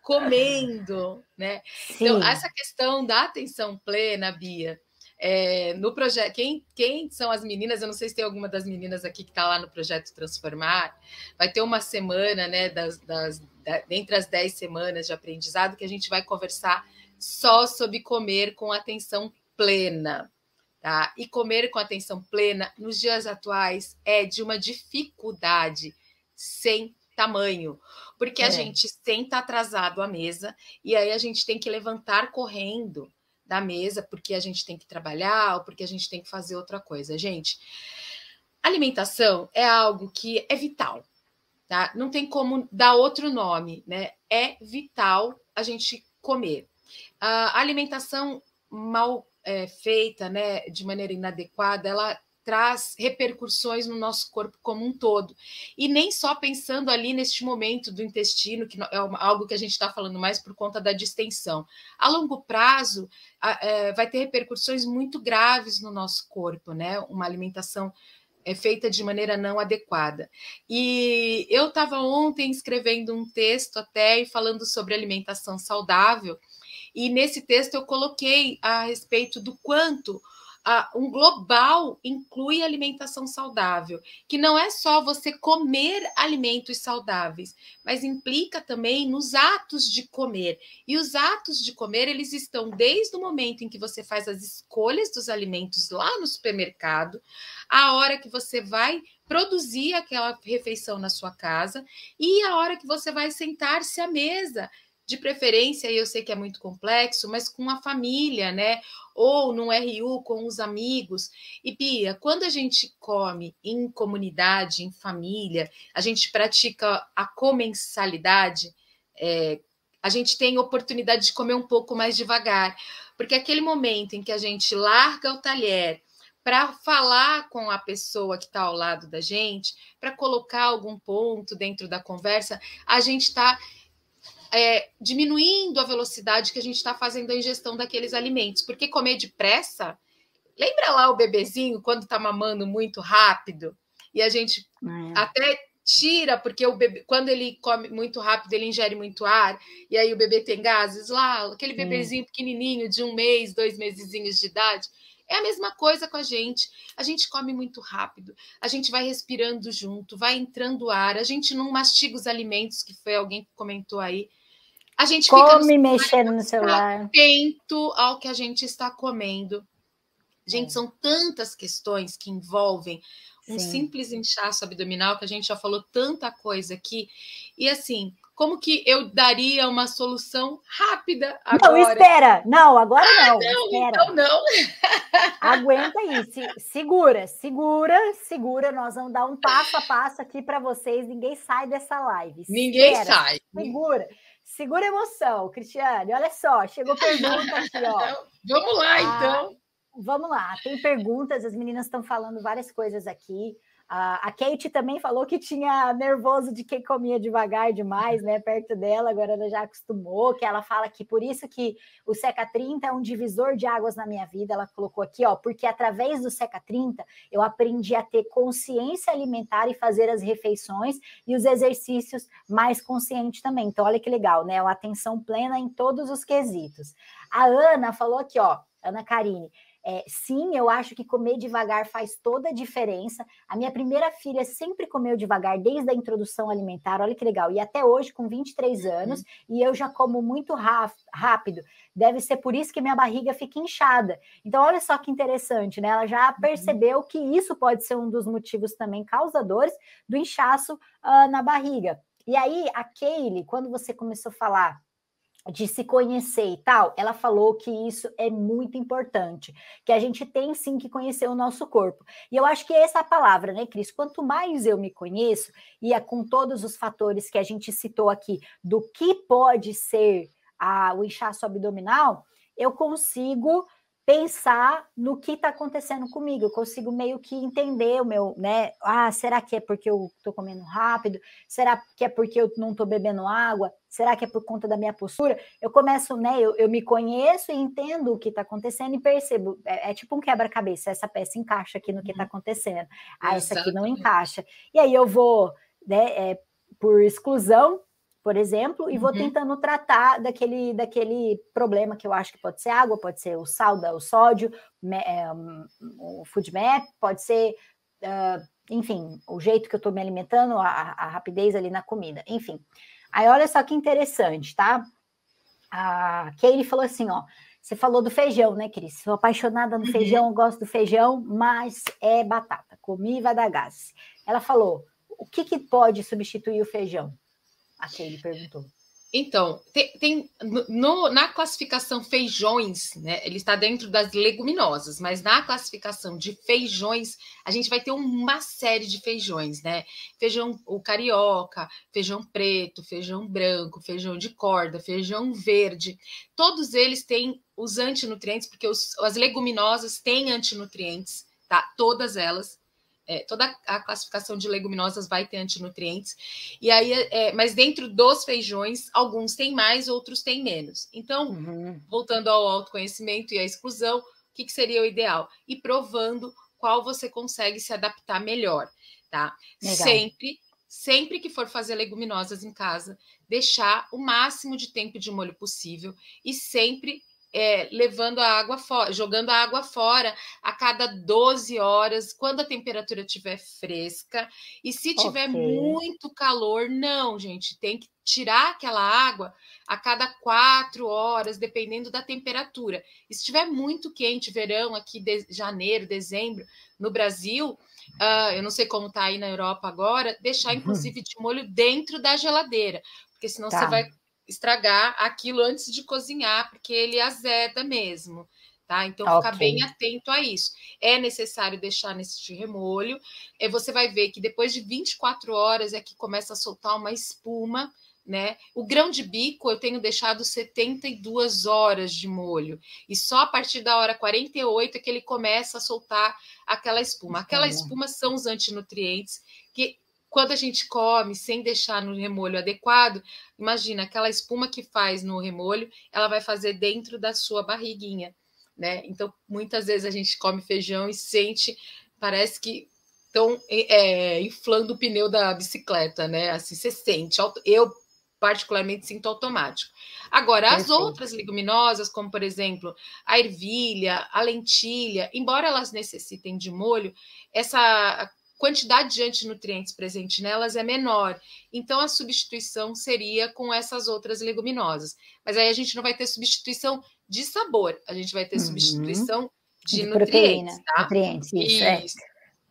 comendo, né? Então, Sim. Então, essa questão da atenção plena, Bia, é, no projeto, quem, quem são as meninas? Eu não sei se tem alguma das meninas aqui que está lá no projeto Transformar. Vai ter uma semana, né, das, das, da, entre as dez semanas de aprendizado, que a gente vai conversar só sobre comer com atenção plena. Tá? E comer com atenção plena nos dias atuais é de uma dificuldade sem tamanho, porque é. a gente senta atrasado à mesa e aí a gente tem que levantar correndo da mesa porque a gente tem que trabalhar ou porque a gente tem que fazer outra coisa. Gente, alimentação é algo que é vital, tá? Não tem como dar outro nome, né? É vital a gente comer. A alimentação mal é, feita, né, de maneira inadequada, ela traz repercussões no nosso corpo como um todo. E nem só pensando ali neste momento do intestino, que é algo que a gente está falando mais por conta da distensão. A longo prazo, é, vai ter repercussões muito graves no nosso corpo, né? Uma alimentação é feita de maneira não adequada. E eu estava ontem escrevendo um texto até e falando sobre alimentação saudável, e nesse texto eu coloquei a respeito do quanto um global inclui alimentação saudável, que não é só você comer alimentos saudáveis, mas implica também nos atos de comer. E os atos de comer, eles estão desde o momento em que você faz as escolhas dos alimentos lá no supermercado, a hora que você vai produzir aquela refeição na sua casa e a hora que você vai sentar-se à mesa de preferência, eu sei que é muito complexo, mas com a família, né? Ou no RU com os amigos. E Bia, quando a gente come em comunidade, em família, a gente pratica a comensalidade, é, a gente tem oportunidade de comer um pouco mais devagar, porque aquele momento em que a gente larga o talher para falar com a pessoa que está ao lado da gente, para colocar algum ponto dentro da conversa, a gente está é, diminuindo a velocidade que a gente está fazendo a ingestão daqueles alimentos. Porque comer depressa, lembra lá o bebezinho quando está mamando muito rápido e a gente é. até tira, porque o bebê, quando ele come muito rápido, ele ingere muito ar, e aí o bebê tem gases lá, aquele bebezinho pequenininho de um mês, dois mesezinhos de idade. É a mesma coisa com a gente. A gente come muito rápido, a gente vai respirando junto, vai entrando ar, a gente não mastiga os alimentos, que foi alguém que comentou aí. A gente Come fica mexendo no celular. Atento ao que a gente está comendo. Gente, é. são tantas questões que envolvem um Sim. simples inchaço abdominal que a gente já falou tanta coisa aqui. E assim, como que eu daria uma solução rápida agora? Não, espera. Não, agora não. Ah, não, espera. então não. Aguenta aí, se, segura, segura, segura. Nós vamos dar um passo a passo aqui para vocês. Ninguém sai dessa live. Ninguém espera, sai. Segura. Segura a emoção, Cristiane. Olha só, chegou pergunta aqui, ó. Vamos lá, ah, então. Vamos lá, tem perguntas, as meninas estão falando várias coisas aqui. A Kate também falou que tinha nervoso de quem comia devagar demais, né? Perto dela, agora ela já acostumou, que ela fala que por isso que o Seca 30 é um divisor de águas na minha vida. Ela colocou aqui, ó, porque através do Seca 30 eu aprendi a ter consciência alimentar e fazer as refeições e os exercícios mais consciente também. Então, olha que legal, né? Uma atenção plena em todos os quesitos. A Ana falou aqui, ó, Ana Karine. É, sim, eu acho que comer devagar faz toda a diferença. A minha primeira filha sempre comeu devagar desde a introdução alimentar, olha que legal. E até hoje, com 23 uhum. anos, uhum. e eu já como muito rápido. Deve ser por isso que minha barriga fica inchada. Então, olha só que interessante, né? Ela já uhum. percebeu uhum. que isso pode ser um dos motivos também causadores do inchaço uh, na barriga. E aí, a Kaylee, quando você começou a falar de se conhecer e tal, ela falou que isso é muito importante, que a gente tem sim que conhecer o nosso corpo. E eu acho que essa é a palavra, né, Cris? Quanto mais eu me conheço, e é com todos os fatores que a gente citou aqui, do que pode ser a, o inchaço abdominal, eu consigo pensar no que está acontecendo comigo. Eu consigo meio que entender o meu, né? Ah, será que é porque eu estou comendo rápido? Será que é porque eu não estou bebendo água? Será que é por conta da minha postura? Eu começo, né? Eu, eu me conheço e entendo o que está acontecendo e percebo. É, é tipo um quebra-cabeça. Essa peça encaixa aqui no que está uhum. acontecendo. Ah, essa aqui não encaixa. E aí eu vou, né? É, por exclusão, por exemplo, e vou uhum. tentando tratar daquele, daquele problema que eu acho que pode ser água, pode ser o sal, o sódio, é, o food map, pode ser, uh, enfim, o jeito que eu estou me alimentando, a, a, rapidez ali na comida, enfim. Aí olha só que interessante, tá? A Kaylee falou assim, ó, você falou do feijão, né, Cris? Sou apaixonada no uhum. feijão, gosto do feijão, mas é batata, comi e vai dar gás. Ela falou, o que, que pode substituir o feijão? Aquele perguntou. Então, tem, tem no, na classificação feijões, né? Ele está dentro das leguminosas, mas na classificação de feijões, a gente vai ter uma série de feijões, né? Feijão o carioca, feijão preto, feijão branco, feijão de corda, feijão verde. Todos eles têm os antinutrientes, porque os, as leguminosas têm antinutrientes, tá? Todas elas é, toda a classificação de leguminosas vai ter antinutrientes. E aí, é, mas dentro dos feijões, alguns têm mais, outros têm menos. Então, uhum. voltando ao autoconhecimento e à exclusão, o que, que seria o ideal? E provando qual você consegue se adaptar melhor, tá? Legal. Sempre sempre que for fazer leguminosas em casa, deixar o máximo de tempo de molho possível e sempre é, levando a água fora, jogando a água fora a cada 12 horas, quando a temperatura estiver fresca. E se tiver okay. muito calor, não, gente, tem que tirar aquela água a cada quatro horas, dependendo da temperatura. E se estiver muito quente, verão, aqui de janeiro, dezembro, no Brasil, uh, eu não sei como está aí na Europa agora, deixar, inclusive, de molho dentro da geladeira, porque senão tá. você vai estragar aquilo antes de cozinhar, porque ele azeda mesmo. Tá? Então, okay. ficar bem atento a isso. É necessário deixar nesse remolho. E você vai ver que depois de 24 horas é que começa a soltar uma espuma, né? O grão de bico eu tenho deixado 72 horas de molho. E só a partir da hora 48 é que ele começa a soltar aquela espuma. Aquela espuma são os antinutrientes que quando a gente come sem deixar no remolho adequado, imagina aquela espuma que faz no remolho, ela vai fazer dentro da sua barriguinha, né? Então, muitas vezes a gente come feijão e sente, parece que estão é, inflando o pneu da bicicleta, né? Assim, você sente. Eu, particularmente, sinto automático. Agora, as outras leguminosas, como por exemplo a ervilha, a lentilha, embora elas necessitem de molho, essa quantidade de antinutrientes presente nelas é menor. Então, a substituição seria com essas outras leguminosas. Mas aí a gente não vai ter substituição de sabor, a gente vai ter uhum. substituição de, de nutrientes. Proteína, tá? nutrientes, isso, é. isso. É.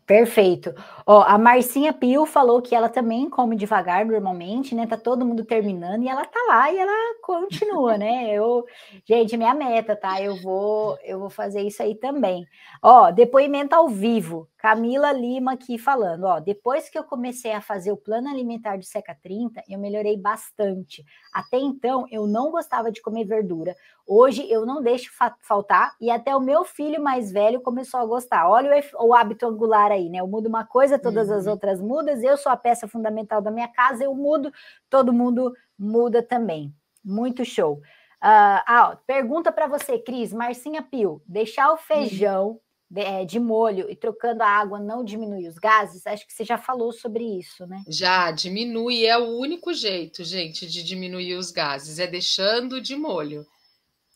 Perfeito. Ó, a Marcinha Pio falou que ela também come devagar normalmente, né? Tá todo mundo terminando e ela tá lá e ela continua, né? Eu, gente, minha meta, tá? Eu vou, eu vou fazer isso aí também. Ó, depoimento ao vivo. Camila Lima aqui falando, ó, depois que eu comecei a fazer o plano alimentar de Seca 30, eu melhorei bastante. Até então eu não gostava de comer verdura. Hoje eu não deixo fa faltar e até o meu filho mais velho começou a gostar. Olha o, o hábito angular aí, né? Eu mudo uma coisa, todas uhum. as outras mudas. Eu sou a peça fundamental da minha casa, eu mudo, todo mundo muda também. Muito show. Uh, ah, ó, pergunta para você, Cris, Marcinha Pio, deixar o feijão uhum de, é, de molho e trocando a água não diminui os gases? Acho que você já falou sobre isso, né? Já, diminui. É o único jeito, gente, de diminuir os gases, é deixando de molho.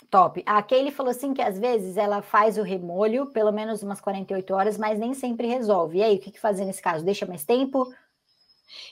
Top. A Kaylee falou assim que às vezes ela faz o remolho, pelo menos umas 48 horas, mas nem sempre resolve. E aí, o que, que fazer nesse caso? Deixa mais tempo?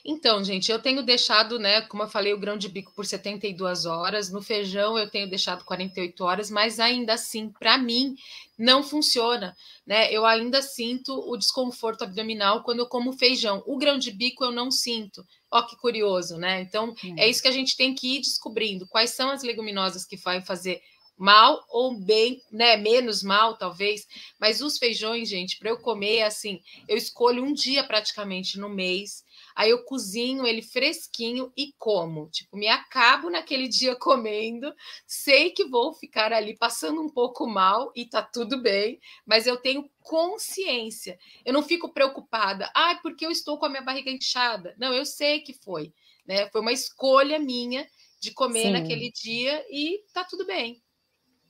Então, gente, eu tenho deixado, né, como eu falei, o grão de bico por 72 horas, no feijão eu tenho deixado 48 horas, mas ainda assim, para mim, não funciona, né? Eu ainda sinto o desconforto abdominal quando eu como feijão. O grão de bico eu não sinto. Ó, que curioso, né? Então, hum. é isso que a gente tem que ir descobrindo. Quais são as leguminosas que vai fazer mal ou bem, né, menos mal talvez, mas os feijões, gente, para eu comer assim, eu escolho um dia praticamente no mês Aí eu cozinho ele fresquinho e como. Tipo, me acabo naquele dia comendo, sei que vou ficar ali passando um pouco mal e tá tudo bem, mas eu tenho consciência. Eu não fico preocupada, ah, porque eu estou com a minha barriga inchada. Não, eu sei que foi, né? Foi uma escolha minha de comer Sim. naquele dia e tá tudo bem.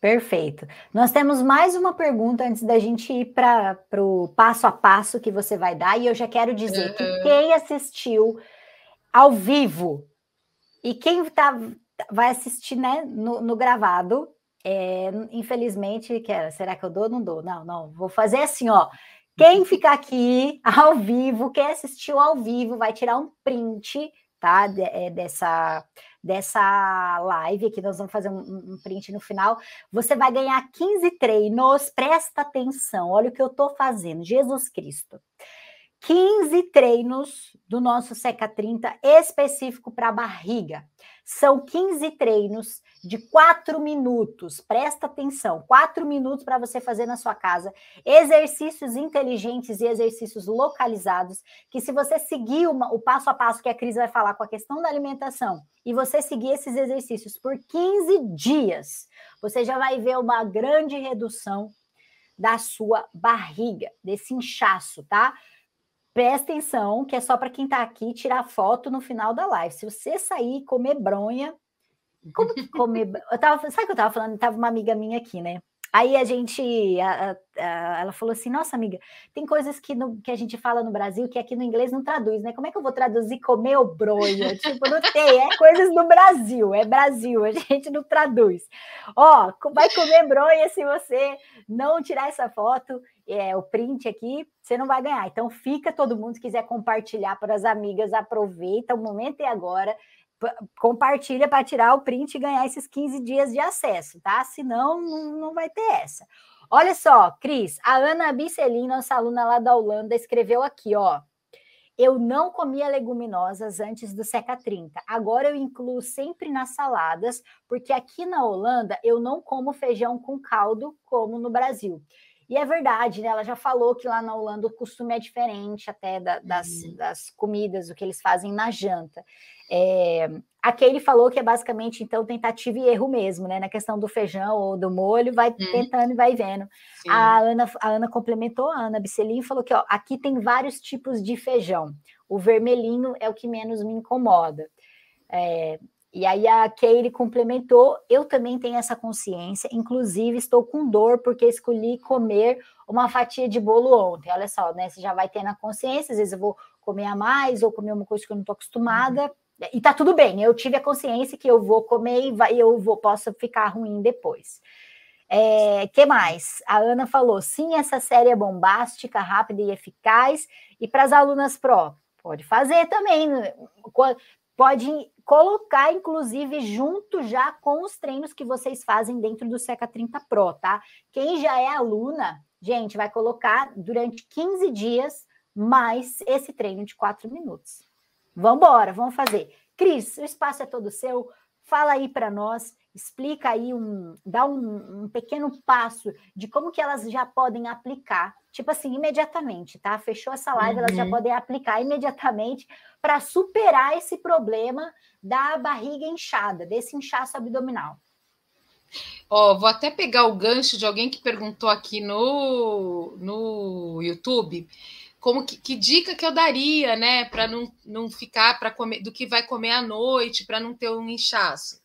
Perfeito. Nós temos mais uma pergunta antes da gente ir para o passo a passo que você vai dar, e eu já quero dizer uhum. que quem assistiu ao vivo e quem tá, vai assistir né, no, no gravado, é, infelizmente, que será que eu dou ou não dou? Não, não, vou fazer assim, ó. Quem ficar aqui ao vivo, quem assistiu ao vivo, vai tirar um print, tá? De, é, dessa dessa live, que nós vamos fazer um, um, print no final, você vai ganhar 15 treinos, presta atenção, olha o que eu estou fazendo, Jesus Cristo. 15 treinos do nosso Seca 30 específico para barriga. São 15 treinos de 4 minutos. Presta atenção, 4 minutos para você fazer na sua casa. Exercícios inteligentes e exercícios localizados, que se você seguir uma, o passo a passo que a Cris vai falar com a questão da alimentação, e você seguir esses exercícios por 15 dias, você já vai ver uma grande redução da sua barriga, desse inchaço, tá? Presta atenção, que é só para quem está aqui tirar foto no final da live. Se você sair e comer bronha, como que comer? Eu tava, sabe o que eu estava falando? Tava uma amiga minha aqui, né? Aí a gente, a, a, ela falou assim: Nossa, amiga, tem coisas que, no, que a gente fala no Brasil que aqui no inglês não traduz, né? Como é que eu vou traduzir comer o bronha? tipo, não tem, é coisas do Brasil, é Brasil, a gente não traduz. Ó, vai comer bronha se você não tirar essa foto, é, o print aqui, você não vai ganhar. Então fica todo mundo, se quiser compartilhar para as amigas, aproveita, o momento é agora compartilha para tirar o print e ganhar esses 15 dias de acesso, tá? Senão, não, não vai ter essa. Olha só, Cris, a Ana Bicelin, nossa aluna lá da Holanda, escreveu aqui, ó. Eu não comia leguminosas antes do Seca 30. Agora eu incluo sempre nas saladas, porque aqui na Holanda eu não como feijão com caldo como no Brasil. E é verdade, né? Ela já falou que lá na Holanda o costume é diferente até da, das, uhum. das comidas, o que eles fazem na janta. É, aqui ele falou que é basicamente, então, tentativa e erro mesmo, né? Na questão do feijão ou do molho, vai hum. tentando e vai vendo. A Ana, a Ana complementou, a Ana Bicelinho falou que ó, aqui tem vários tipos de feijão. O vermelhinho é o que menos me incomoda. É, e aí a Keire complementou, eu também tenho essa consciência, inclusive estou com dor porque escolhi comer uma fatia de bolo ontem. Olha só, né? Você já vai ter na consciência, às vezes eu vou comer a mais ou comer uma coisa que eu não estou acostumada. E tá tudo bem, eu tive a consciência que eu vou comer e vai, eu vou, posso ficar ruim depois. É, que mais? A Ana falou: sim, essa série é bombástica, rápida e eficaz. E para as alunas pró, pode fazer também. Pode colocar, inclusive, junto já com os treinos que vocês fazem dentro do Seca 30 Pro, tá? Quem já é aluna, gente, vai colocar durante 15 dias mais esse treino de quatro minutos. Vamos embora, vamos fazer. Cris, o espaço é todo seu. Fala aí para nós, explica aí um, dá um, um, pequeno passo de como que elas já podem aplicar, tipo assim, imediatamente, tá? Fechou essa live, uhum. elas já uhum. podem aplicar imediatamente para superar esse problema da barriga inchada, desse inchaço abdominal. Ó, vou até pegar o gancho de alguém que perguntou aqui no, no YouTube como que, que, dica que eu daria, né, para não, não ficar para comer do que vai comer à noite, para não ter um inchaço.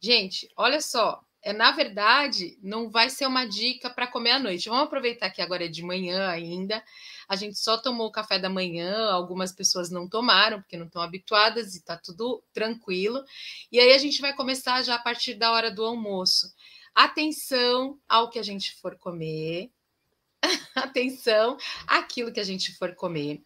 Gente, olha só, é na verdade não vai ser uma dica para comer à noite. Vamos aproveitar que agora é de manhã ainda. A gente só tomou o café da manhã, algumas pessoas não tomaram porque não estão habituadas e tá tudo tranquilo. E aí a gente vai começar já a partir da hora do almoço. Atenção ao que a gente for comer, atenção àquilo que a gente for comer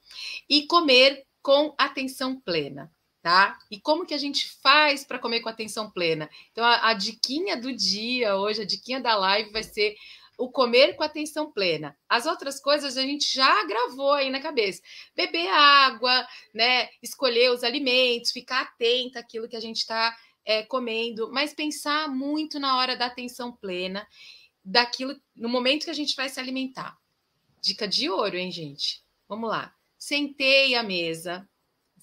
e comer com atenção plena, tá? E como que a gente faz para comer com atenção plena? Então a, a diquinha do dia hoje, a diquinha da live vai ser o comer com atenção plena. As outras coisas a gente já gravou aí na cabeça. Beber água, né? Escolher os alimentos, ficar atenta àquilo que a gente está é, comendo, mas pensar muito na hora da atenção plena daquilo, no momento que a gente vai se alimentar. Dica de ouro, hein, gente? Vamos lá. Sentei à mesa,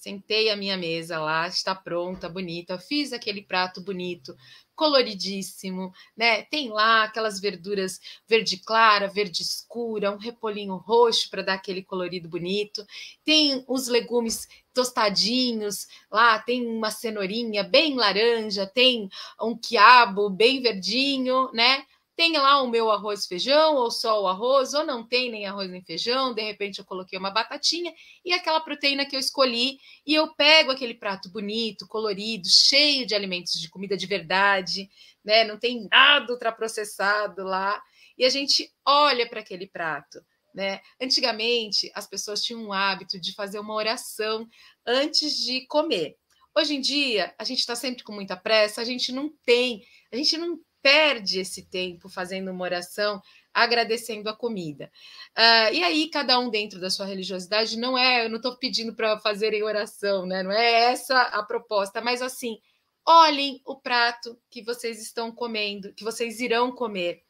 sentei a minha mesa lá, está pronta, bonita, fiz aquele prato bonito, coloridíssimo, né? Tem lá aquelas verduras verde clara, verde escura, um repolinho roxo para dar aquele colorido bonito. Tem os legumes tostadinhos, lá tem uma cenourinha bem laranja, tem um quiabo bem verdinho, né? Tem lá o meu arroz feijão, ou só o arroz, ou não tem nem arroz nem feijão, de repente eu coloquei uma batatinha e aquela proteína que eu escolhi, e eu pego aquele prato bonito, colorido, cheio de alimentos de comida de verdade, né? Não tem nada ultraprocessado lá, e a gente olha para aquele prato. Né? Antigamente, as pessoas tinham um hábito de fazer uma oração antes de comer. Hoje em dia, a gente está sempre com muita pressa, a gente não tem, a gente não perde esse tempo fazendo uma oração, agradecendo a comida. Uh, e aí, cada um dentro da sua religiosidade, não é, eu não estou pedindo para fazerem oração, né? Não é essa a proposta, mas assim, olhem o prato que vocês estão comendo, que vocês irão comer.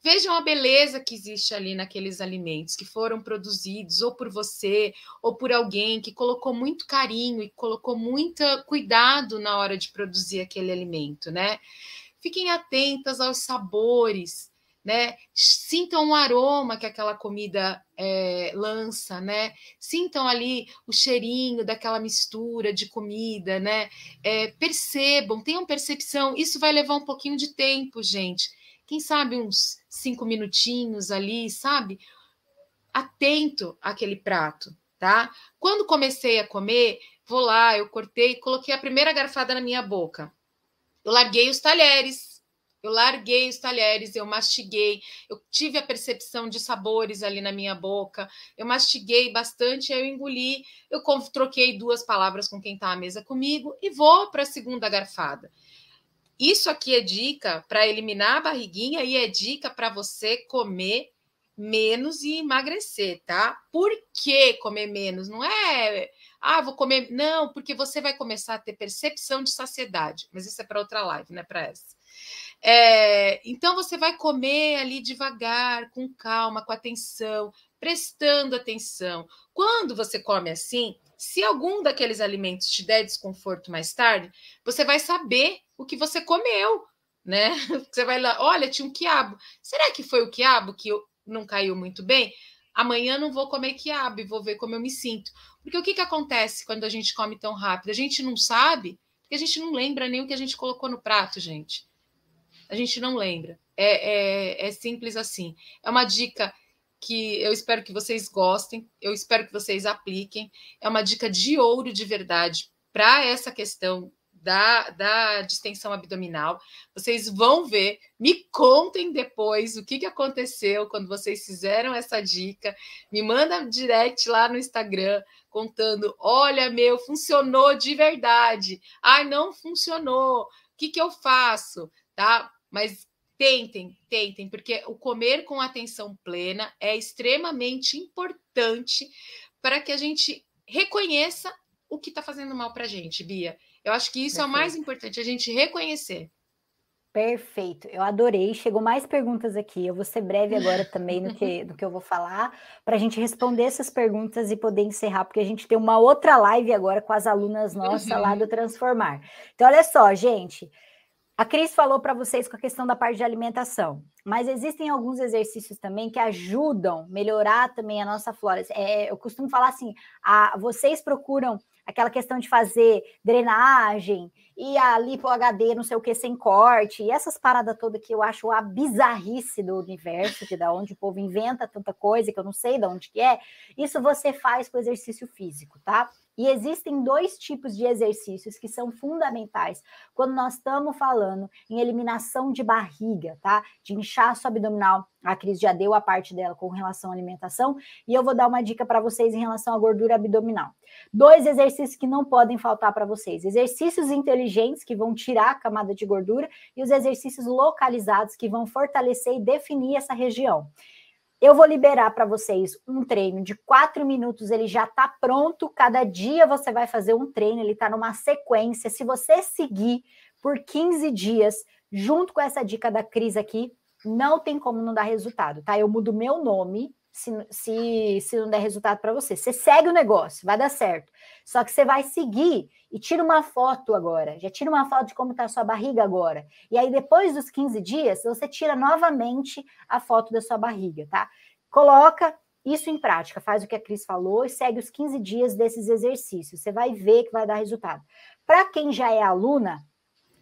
Vejam a beleza que existe ali naqueles alimentos que foram produzidos ou por você ou por alguém que colocou muito carinho e colocou muito cuidado na hora de produzir aquele alimento, né? Fiquem atentas aos sabores, né? Sintam o aroma que aquela comida é, lança, né? Sintam ali o cheirinho daquela mistura de comida, né? É, percebam, tenham percepção. Isso vai levar um pouquinho de tempo, gente. Quem sabe uns cinco minutinhos ali, sabe? Atento àquele prato, tá? Quando comecei a comer, vou lá, eu cortei, coloquei a primeira garfada na minha boca. Eu larguei os talheres, eu larguei os talheres, eu mastiguei, eu tive a percepção de sabores ali na minha boca, eu mastiguei bastante, eu engoli, eu troquei duas palavras com quem está à mesa comigo e vou para a segunda garfada. Isso aqui é dica para eliminar a barriguinha e é dica para você comer menos e emagrecer, tá? Por que comer menos? Não é ah, vou comer. Não, porque você vai começar a ter percepção de saciedade. Mas isso é para outra live, não é para essa. É, então você vai comer ali devagar, com calma, com atenção, prestando atenção. Quando você come assim, se algum daqueles alimentos te der desconforto mais tarde, você vai saber o que você comeu, né? Você vai lá, olha, tinha um quiabo. Será que foi o quiabo que não caiu muito bem? Amanhã não vou comer quiabo e vou ver como eu me sinto. Porque o que, que acontece quando a gente come tão rápido? A gente não sabe, porque a gente não lembra nem o que a gente colocou no prato, gente. A gente não lembra. É, é, é simples assim. É uma dica que eu espero que vocês gostem, eu espero que vocês apliquem. É uma dica de ouro de verdade para essa questão da, da distensão abdominal. Vocês vão ver, me contem depois o que, que aconteceu quando vocês fizeram essa dica. Me manda direct lá no Instagram contando: olha, meu, funcionou de verdade. Ai, não funcionou. O que, que eu faço? Tá? Mas tentem, tentem, porque o comer com atenção plena é extremamente importante para que a gente reconheça o que está fazendo mal para a gente, Bia. Eu acho que isso Perfeito. é o mais importante, a gente reconhecer. Perfeito, eu adorei. Chegou mais perguntas aqui. Eu vou ser breve agora também no que, no que eu vou falar, para a gente responder essas perguntas e poder encerrar, porque a gente tem uma outra live agora com as alunas nossas uhum. lá do Transformar. Então, olha só, gente. A Cris falou para vocês com a questão da parte de alimentação, mas existem alguns exercícios também que ajudam a melhorar também a nossa flora. É, eu costumo falar assim: a, vocês procuram aquela questão de fazer drenagem e a lipo HD, não sei o que, sem corte, e essas paradas todas que eu acho a bizarrice do universo, de da onde o povo inventa tanta coisa que eu não sei de onde que é, isso você faz com exercício físico, tá? E existem dois tipos de exercícios que são fundamentais quando nós estamos falando em eliminação de barriga, tá? De inchaço abdominal. A Cris já deu a parte dela com relação à alimentação, e eu vou dar uma dica para vocês em relação à gordura abdominal. Dois exercícios que não podem faltar para vocês: exercícios inteligentes que vão tirar a camada de gordura e os exercícios localizados que vão fortalecer e definir essa região. Eu vou liberar para vocês um treino de quatro minutos, ele já está pronto. Cada dia você vai fazer um treino, ele está numa sequência. Se você seguir por 15 dias, junto com essa dica da Cris aqui, não tem como não dar resultado, tá? Eu mudo meu nome se, se, se não der resultado para você. Você segue o negócio, vai dar certo. Só que você vai seguir e tira uma foto agora. Já tira uma foto de como está a sua barriga agora. E aí, depois dos 15 dias, você tira novamente a foto da sua barriga, tá? Coloca isso em prática, faz o que a Cris falou e segue os 15 dias desses exercícios. Você vai ver que vai dar resultado. Para quem já é aluna,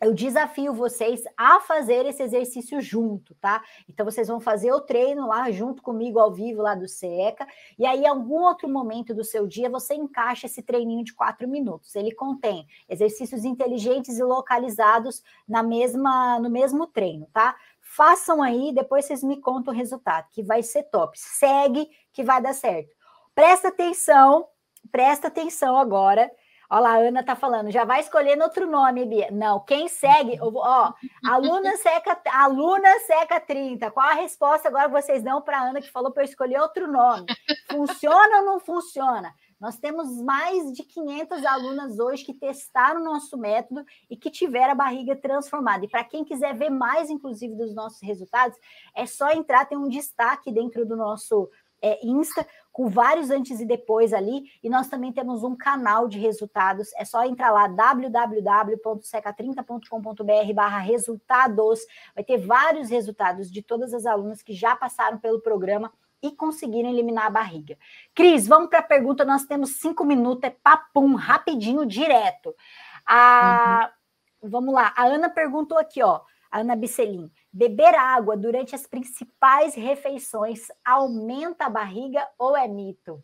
eu desafio vocês a fazer esse exercício junto, tá? Então vocês vão fazer o treino lá junto comigo ao vivo lá do SECA, e aí em algum outro momento do seu dia você encaixa esse treininho de quatro minutos. Ele contém exercícios inteligentes e localizados na mesma no mesmo treino, tá? Façam aí, depois vocês me contam o resultado, que vai ser top. Segue que vai dar certo. Presta atenção, presta atenção agora Olha lá, a Ana tá falando, já vai escolhendo outro nome, Bia. Não, quem segue, ó, aluna seca, aluna seca 30. Qual a resposta agora vocês dão para a Ana que falou para eu escolher outro nome? Funciona ou não funciona? Nós temos mais de 500 alunas hoje que testaram o nosso método e que tiveram a barriga transformada. E para quem quiser ver mais, inclusive, dos nossos resultados, é só entrar, tem um destaque dentro do nosso é, Insta, com vários antes e depois ali, e nós também temos um canal de resultados, é só entrar lá, www.seca30.com.br barra resultados, vai ter vários resultados de todas as alunas que já passaram pelo programa e conseguiram eliminar a barriga. Cris, vamos para a pergunta, nós temos cinco minutos, é papum, rapidinho, direto. A, uhum. Vamos lá, a Ana perguntou aqui, ó, a Ana Bicelin, beber água durante as principais refeições aumenta a barriga ou é mito?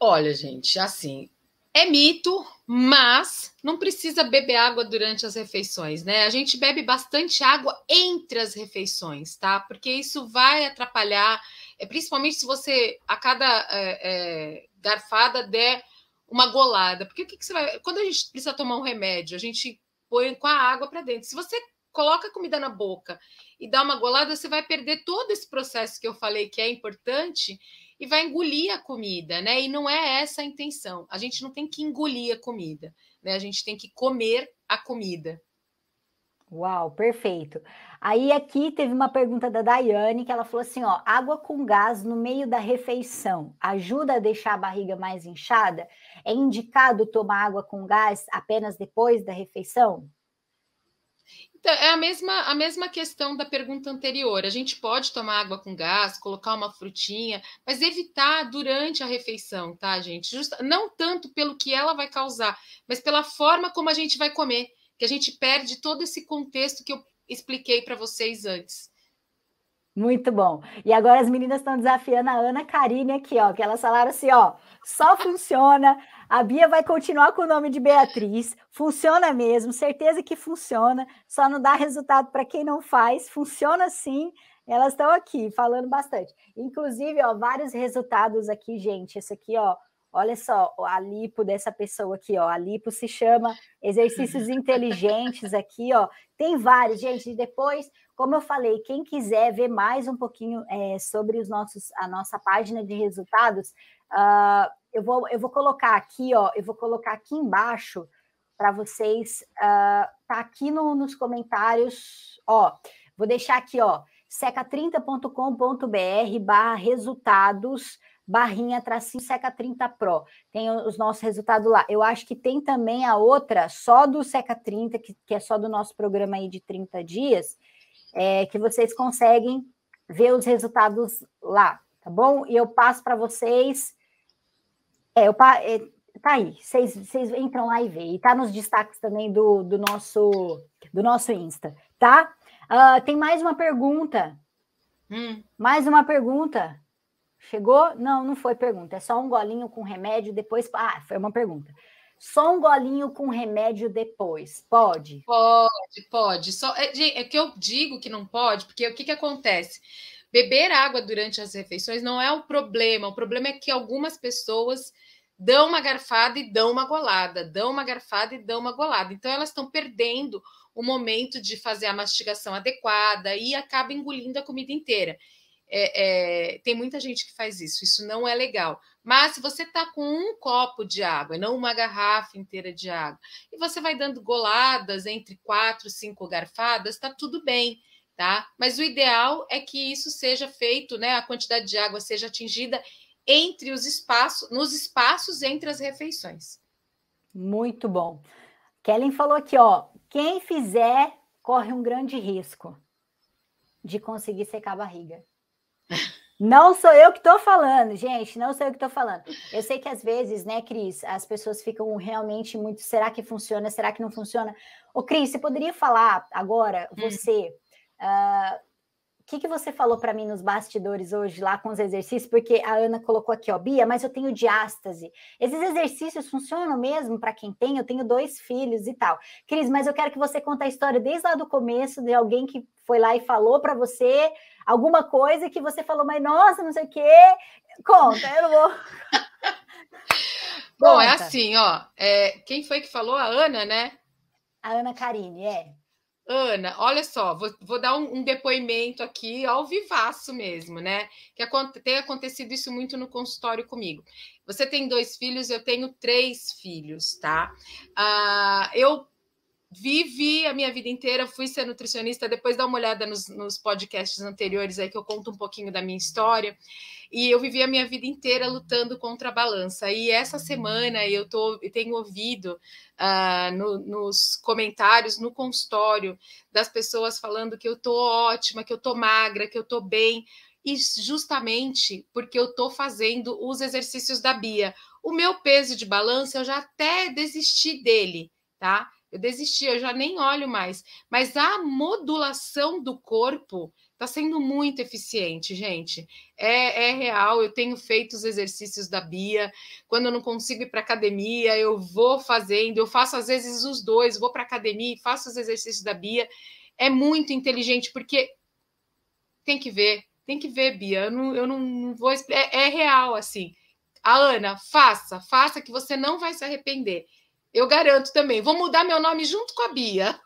Olha, gente, assim, é mito, mas não precisa beber água durante as refeições, né? A gente bebe bastante água entre as refeições, tá? Porque isso vai atrapalhar, é, principalmente se você a cada é, é, garfada der uma golada. Porque o que, que você vai. Quando a gente precisa tomar um remédio, a gente põe com a água para dentro. Se você coloca a comida na boca e dá uma golada, você vai perder todo esse processo que eu falei que é importante e vai engolir a comida, né? E não é essa a intenção. A gente não tem que engolir a comida, né? A gente tem que comer a comida. Uau, perfeito. Aí aqui teve uma pergunta da Daiane que ela falou assim, ó, água com gás no meio da refeição ajuda a deixar a barriga mais inchada? É indicado tomar água com gás apenas depois da refeição? Então, é a mesma, a mesma questão da pergunta anterior. A gente pode tomar água com gás, colocar uma frutinha, mas evitar durante a refeição, tá, gente? Justa, não tanto pelo que ela vai causar, mas pela forma como a gente vai comer, que a gente perde todo esse contexto que eu expliquei para vocês antes. Muito bom. E agora as meninas estão desafiando a Ana Karine aqui, ó, que elas falaram assim, ó, só funciona. A Bia vai continuar com o nome de Beatriz. Funciona mesmo, certeza que funciona. Só não dá resultado para quem não faz. Funciona sim. Elas estão aqui falando bastante. Inclusive, ó, vários resultados aqui, gente. Esse aqui, ó, Olha só, a lipo dessa pessoa aqui, ó. A lipo se chama exercícios inteligentes aqui, ó. Tem vários, gente. Depois, como eu falei, quem quiser ver mais um pouquinho é, sobre os nossos, a nossa página de resultados, uh, eu, vou, eu vou colocar aqui, ó. Eu vou colocar aqui embaixo para vocês. Uh, tá aqui no, nos comentários, ó. Vou deixar aqui, ó seca30.com.br barra resultados, barrinha tracinho Seca 30 Pro. Tem os nossos resultados lá. Eu acho que tem também a outra, só do Seca 30, que, que é só do nosso programa aí de 30 dias, é, que vocês conseguem ver os resultados lá, tá bom? E eu passo para vocês. É, eu, é, tá aí, vocês, vocês entram lá e vê. E tá nos destaques também do, do, nosso, do nosso Insta, tá? Uh, tem mais uma pergunta. Hum. Mais uma pergunta. Chegou? Não, não foi pergunta. É só um golinho com remédio depois. Ah, foi uma pergunta. Só um golinho com remédio depois. Pode? Pode, pode. Só, é, é que eu digo que não pode, porque o que, que acontece? Beber água durante as refeições não é o problema. O problema é que algumas pessoas dão uma garfada e dão uma golada, dão uma garfada e dão uma golada. Então elas estão perdendo o momento de fazer a mastigação adequada e acaba engolindo a comida inteira. É, é, tem muita gente que faz isso, isso não é legal. Mas se você está com um copo de água, não uma garrafa inteira de água, e você vai dando goladas entre quatro, cinco garfadas, está tudo bem, tá? Mas o ideal é que isso seja feito, né? A quantidade de água seja atingida entre os espaços, nos espaços entre as refeições. Muito bom. Kellen falou aqui, ó, quem fizer corre um grande risco de conseguir secar a barriga. Não sou eu que estou falando, gente, não sou eu que estou falando. Eu sei que às vezes, né, Cris, as pessoas ficam realmente muito. Será que funciona? Será que não funciona? Ô, Cris, você poderia falar agora, hum. você, uh, o que, que você falou para mim nos bastidores hoje lá com os exercícios? Porque a Ana colocou aqui, ó, Bia, mas eu tenho diástase. Esses exercícios funcionam mesmo para quem tem? Eu tenho dois filhos e tal. Cris, mas eu quero que você conte a história desde lá do começo de alguém que foi lá e falou para você alguma coisa que você falou, mas nossa, não sei o quê. Conta, eu não vou. Bom, é assim, ó. É, quem foi que falou? A Ana, né? A Ana Karine, é. Ana, olha só, vou, vou dar um, um, depoimento aqui ao vivaço mesmo, né? Que tem acontecido isso muito no consultório comigo. Você tem dois filhos, eu tenho três filhos, tá? Uh, eu vivi a minha vida inteira, fui ser nutricionista, depois dá uma olhada nos, nos, podcasts anteriores aí que eu conto um pouquinho da minha história. E eu vivi a minha vida inteira lutando contra a balança. E essa semana eu, tô, tenho ouvido uh, no, nos comentários, no consultório, das pessoas falando que eu tô ótima, que eu tô magra, que eu tô bem. E justamente porque eu tô fazendo os exercícios da Bia. O meu peso de balança, eu já até desisti dele, tá? Eu desisti, eu já nem olho mais. Mas a modulação do corpo está sendo muito eficiente, gente. É, é, real. Eu tenho feito os exercícios da Bia. Quando eu não consigo ir para academia, eu vou fazendo. Eu faço às vezes os dois. Vou para academia e faço os exercícios da Bia. É muito inteligente porque tem que ver, tem que ver, Bia. Eu não, eu não vou. É, é real assim. A Ana, faça, faça que você não vai se arrepender. Eu garanto também. Vou mudar meu nome junto com a Bia.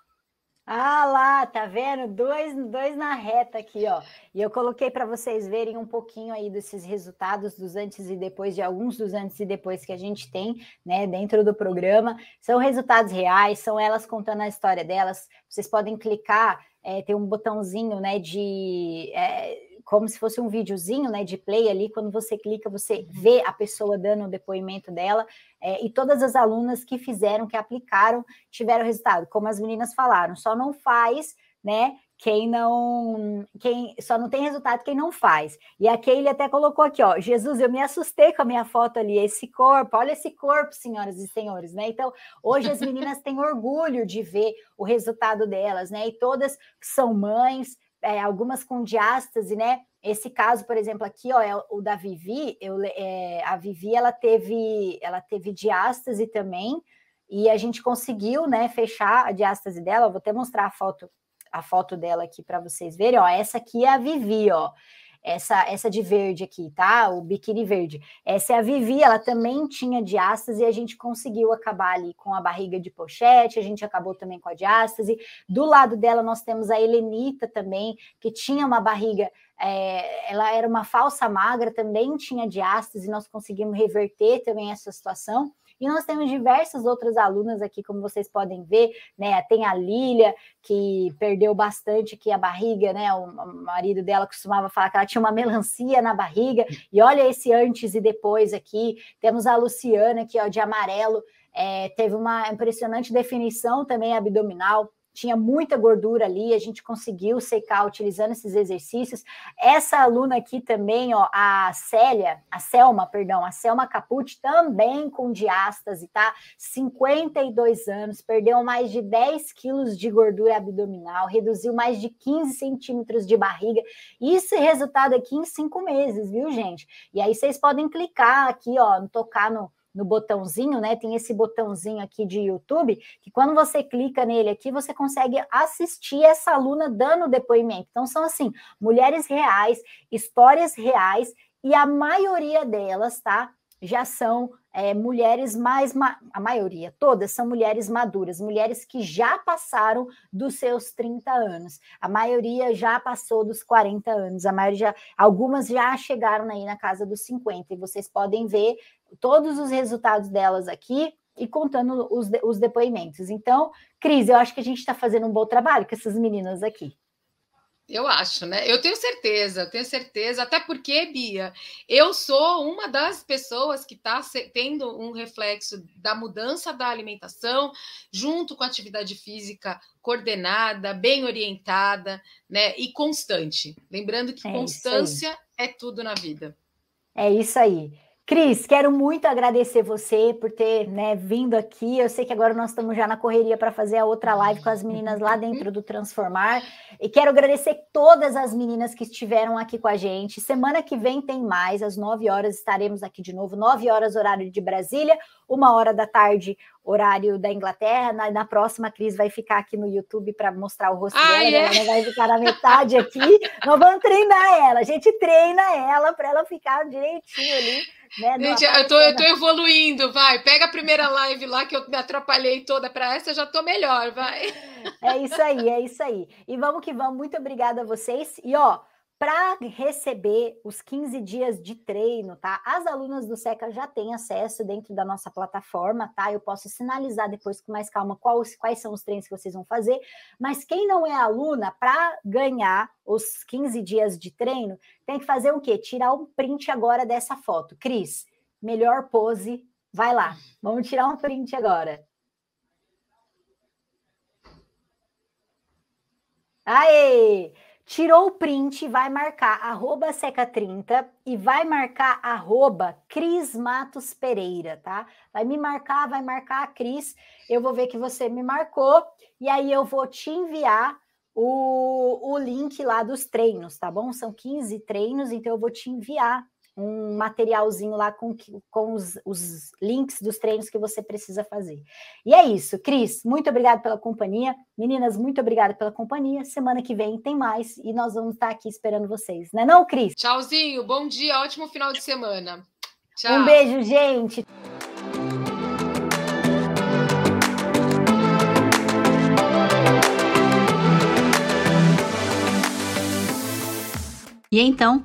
Ah lá, tá vendo? Dois, dois na reta aqui, ó. E eu coloquei para vocês verem um pouquinho aí desses resultados dos antes e depois, de alguns dos antes e depois que a gente tem, né, dentro do programa. São resultados reais, são elas contando a história delas. Vocês podem clicar, é, tem um botãozinho, né, de. É, como se fosse um videozinho né, de play ali, quando você clica, você vê a pessoa dando o depoimento dela, é, e todas as alunas que fizeram, que aplicaram, tiveram resultado, como as meninas falaram, só não faz, né? Quem não, quem só não tem resultado quem não faz. E a Keile até colocou aqui, ó, Jesus, eu me assustei com a minha foto ali, esse corpo, olha esse corpo, senhoras e senhores, né? Então, hoje as meninas têm orgulho de ver o resultado delas, né? E todas são mães, é, algumas com diástase, né? Esse caso, por exemplo, aqui, ó, é o da Vivi. Eu, é, a Vivi, ela teve, ela teve diástase também, e a gente conseguiu, né, fechar a diástase dela. Eu vou até mostrar a foto, a foto dela aqui para vocês verem. Ó, essa aqui é a Vivi, ó. Essa, essa de verde aqui, tá? O biquíni verde. Essa é a Vivi, ela também tinha diástase e a gente conseguiu acabar ali com a barriga de pochete, a gente acabou também com a diástase. Do lado dela, nós temos a Helenita também, que tinha uma barriga é, ela era uma falsa magra, também tinha diástase, nós conseguimos reverter também essa situação. E nós temos diversas outras alunas aqui, como vocês podem ver, né? Tem a Lília, que perdeu bastante aqui a barriga, né? O marido dela costumava falar que ela tinha uma melancia na barriga. E olha esse antes e depois aqui. Temos a Luciana, aqui, ó, de amarelo, é, teve uma impressionante definição também abdominal tinha muita gordura ali, a gente conseguiu secar utilizando esses exercícios. Essa aluna aqui também, ó, a Célia, a Selma, perdão, a Selma Capucci, também com diástase, tá? 52 anos, perdeu mais de 10 quilos de gordura abdominal, reduziu mais de 15 centímetros de barriga. Isso é resultado aqui em cinco meses, viu, gente? E aí vocês podem clicar aqui, ó, tocar no no botãozinho, né? Tem esse botãozinho aqui de YouTube, que quando você clica nele aqui, você consegue assistir essa aluna dando depoimento. Então, são assim, mulheres reais, histórias reais, e a maioria delas, tá? Já são é, mulheres mais, a maioria, todas são mulheres maduras, mulheres que já passaram dos seus 30 anos. A maioria já passou dos 40 anos, a maioria já, algumas já chegaram aí na casa dos 50, e vocês podem ver todos os resultados delas aqui e contando os, os depoimentos. Então, Cris, eu acho que a gente está fazendo um bom trabalho com essas meninas aqui. Eu acho, né? Eu tenho certeza, eu tenho certeza, até porque, Bia, eu sou uma das pessoas que está tendo um reflexo da mudança da alimentação, junto com a atividade física coordenada, bem orientada, né? E constante. Lembrando que é constância é tudo na vida. É isso aí. Cris, quero muito agradecer você por ter né, vindo aqui. Eu sei que agora nós estamos já na correria para fazer a outra live com as meninas lá dentro do Transformar. E quero agradecer todas as meninas que estiveram aqui com a gente. Semana que vem tem mais, às 9 horas estaremos aqui de novo, 9 horas, horário de Brasília, uma hora da tarde, horário da Inglaterra. Na, na próxima, a Cris vai ficar aqui no YouTube para mostrar o rosto ah, dela. É? Ela vai ficar na metade aqui. nós vamos treinar ela. A gente treina ela para ela ficar direitinho ali né? Gente, eu tô, eu tô evoluindo, vai. Pega a primeira live lá que eu me atrapalhei toda para essa, já tô melhor, vai. É isso aí, é isso aí. E vamos que vamos. Muito obrigada a vocês. E ó, para receber os 15 dias de treino, tá? As alunas do SECA já têm acesso dentro da nossa plataforma, tá? Eu posso sinalizar depois com mais calma quais, quais são os treinos que vocês vão fazer. Mas quem não é aluna, para ganhar os 15 dias de treino, tem que fazer o quê? Tirar um print agora dessa foto. Cris, melhor pose, vai lá. Vamos tirar um print agora. Aê! Tirou o print, vai marcar arroba seca30 e vai marcar arroba Cris Matos Pereira, tá? Vai me marcar, vai marcar a Cris, eu vou ver que você me marcou e aí eu vou te enviar o, o link lá dos treinos, tá bom? São 15 treinos, então eu vou te enviar um materialzinho lá com, com os, os, links dos treinos que você precisa fazer. E é isso, Cris, muito obrigada pela companhia. Meninas, muito obrigada pela companhia. Semana que vem tem mais e nós vamos estar aqui esperando vocês, né não, Cris? Tchauzinho, bom dia, ótimo final de semana. Tchau. Um beijo, gente. E então,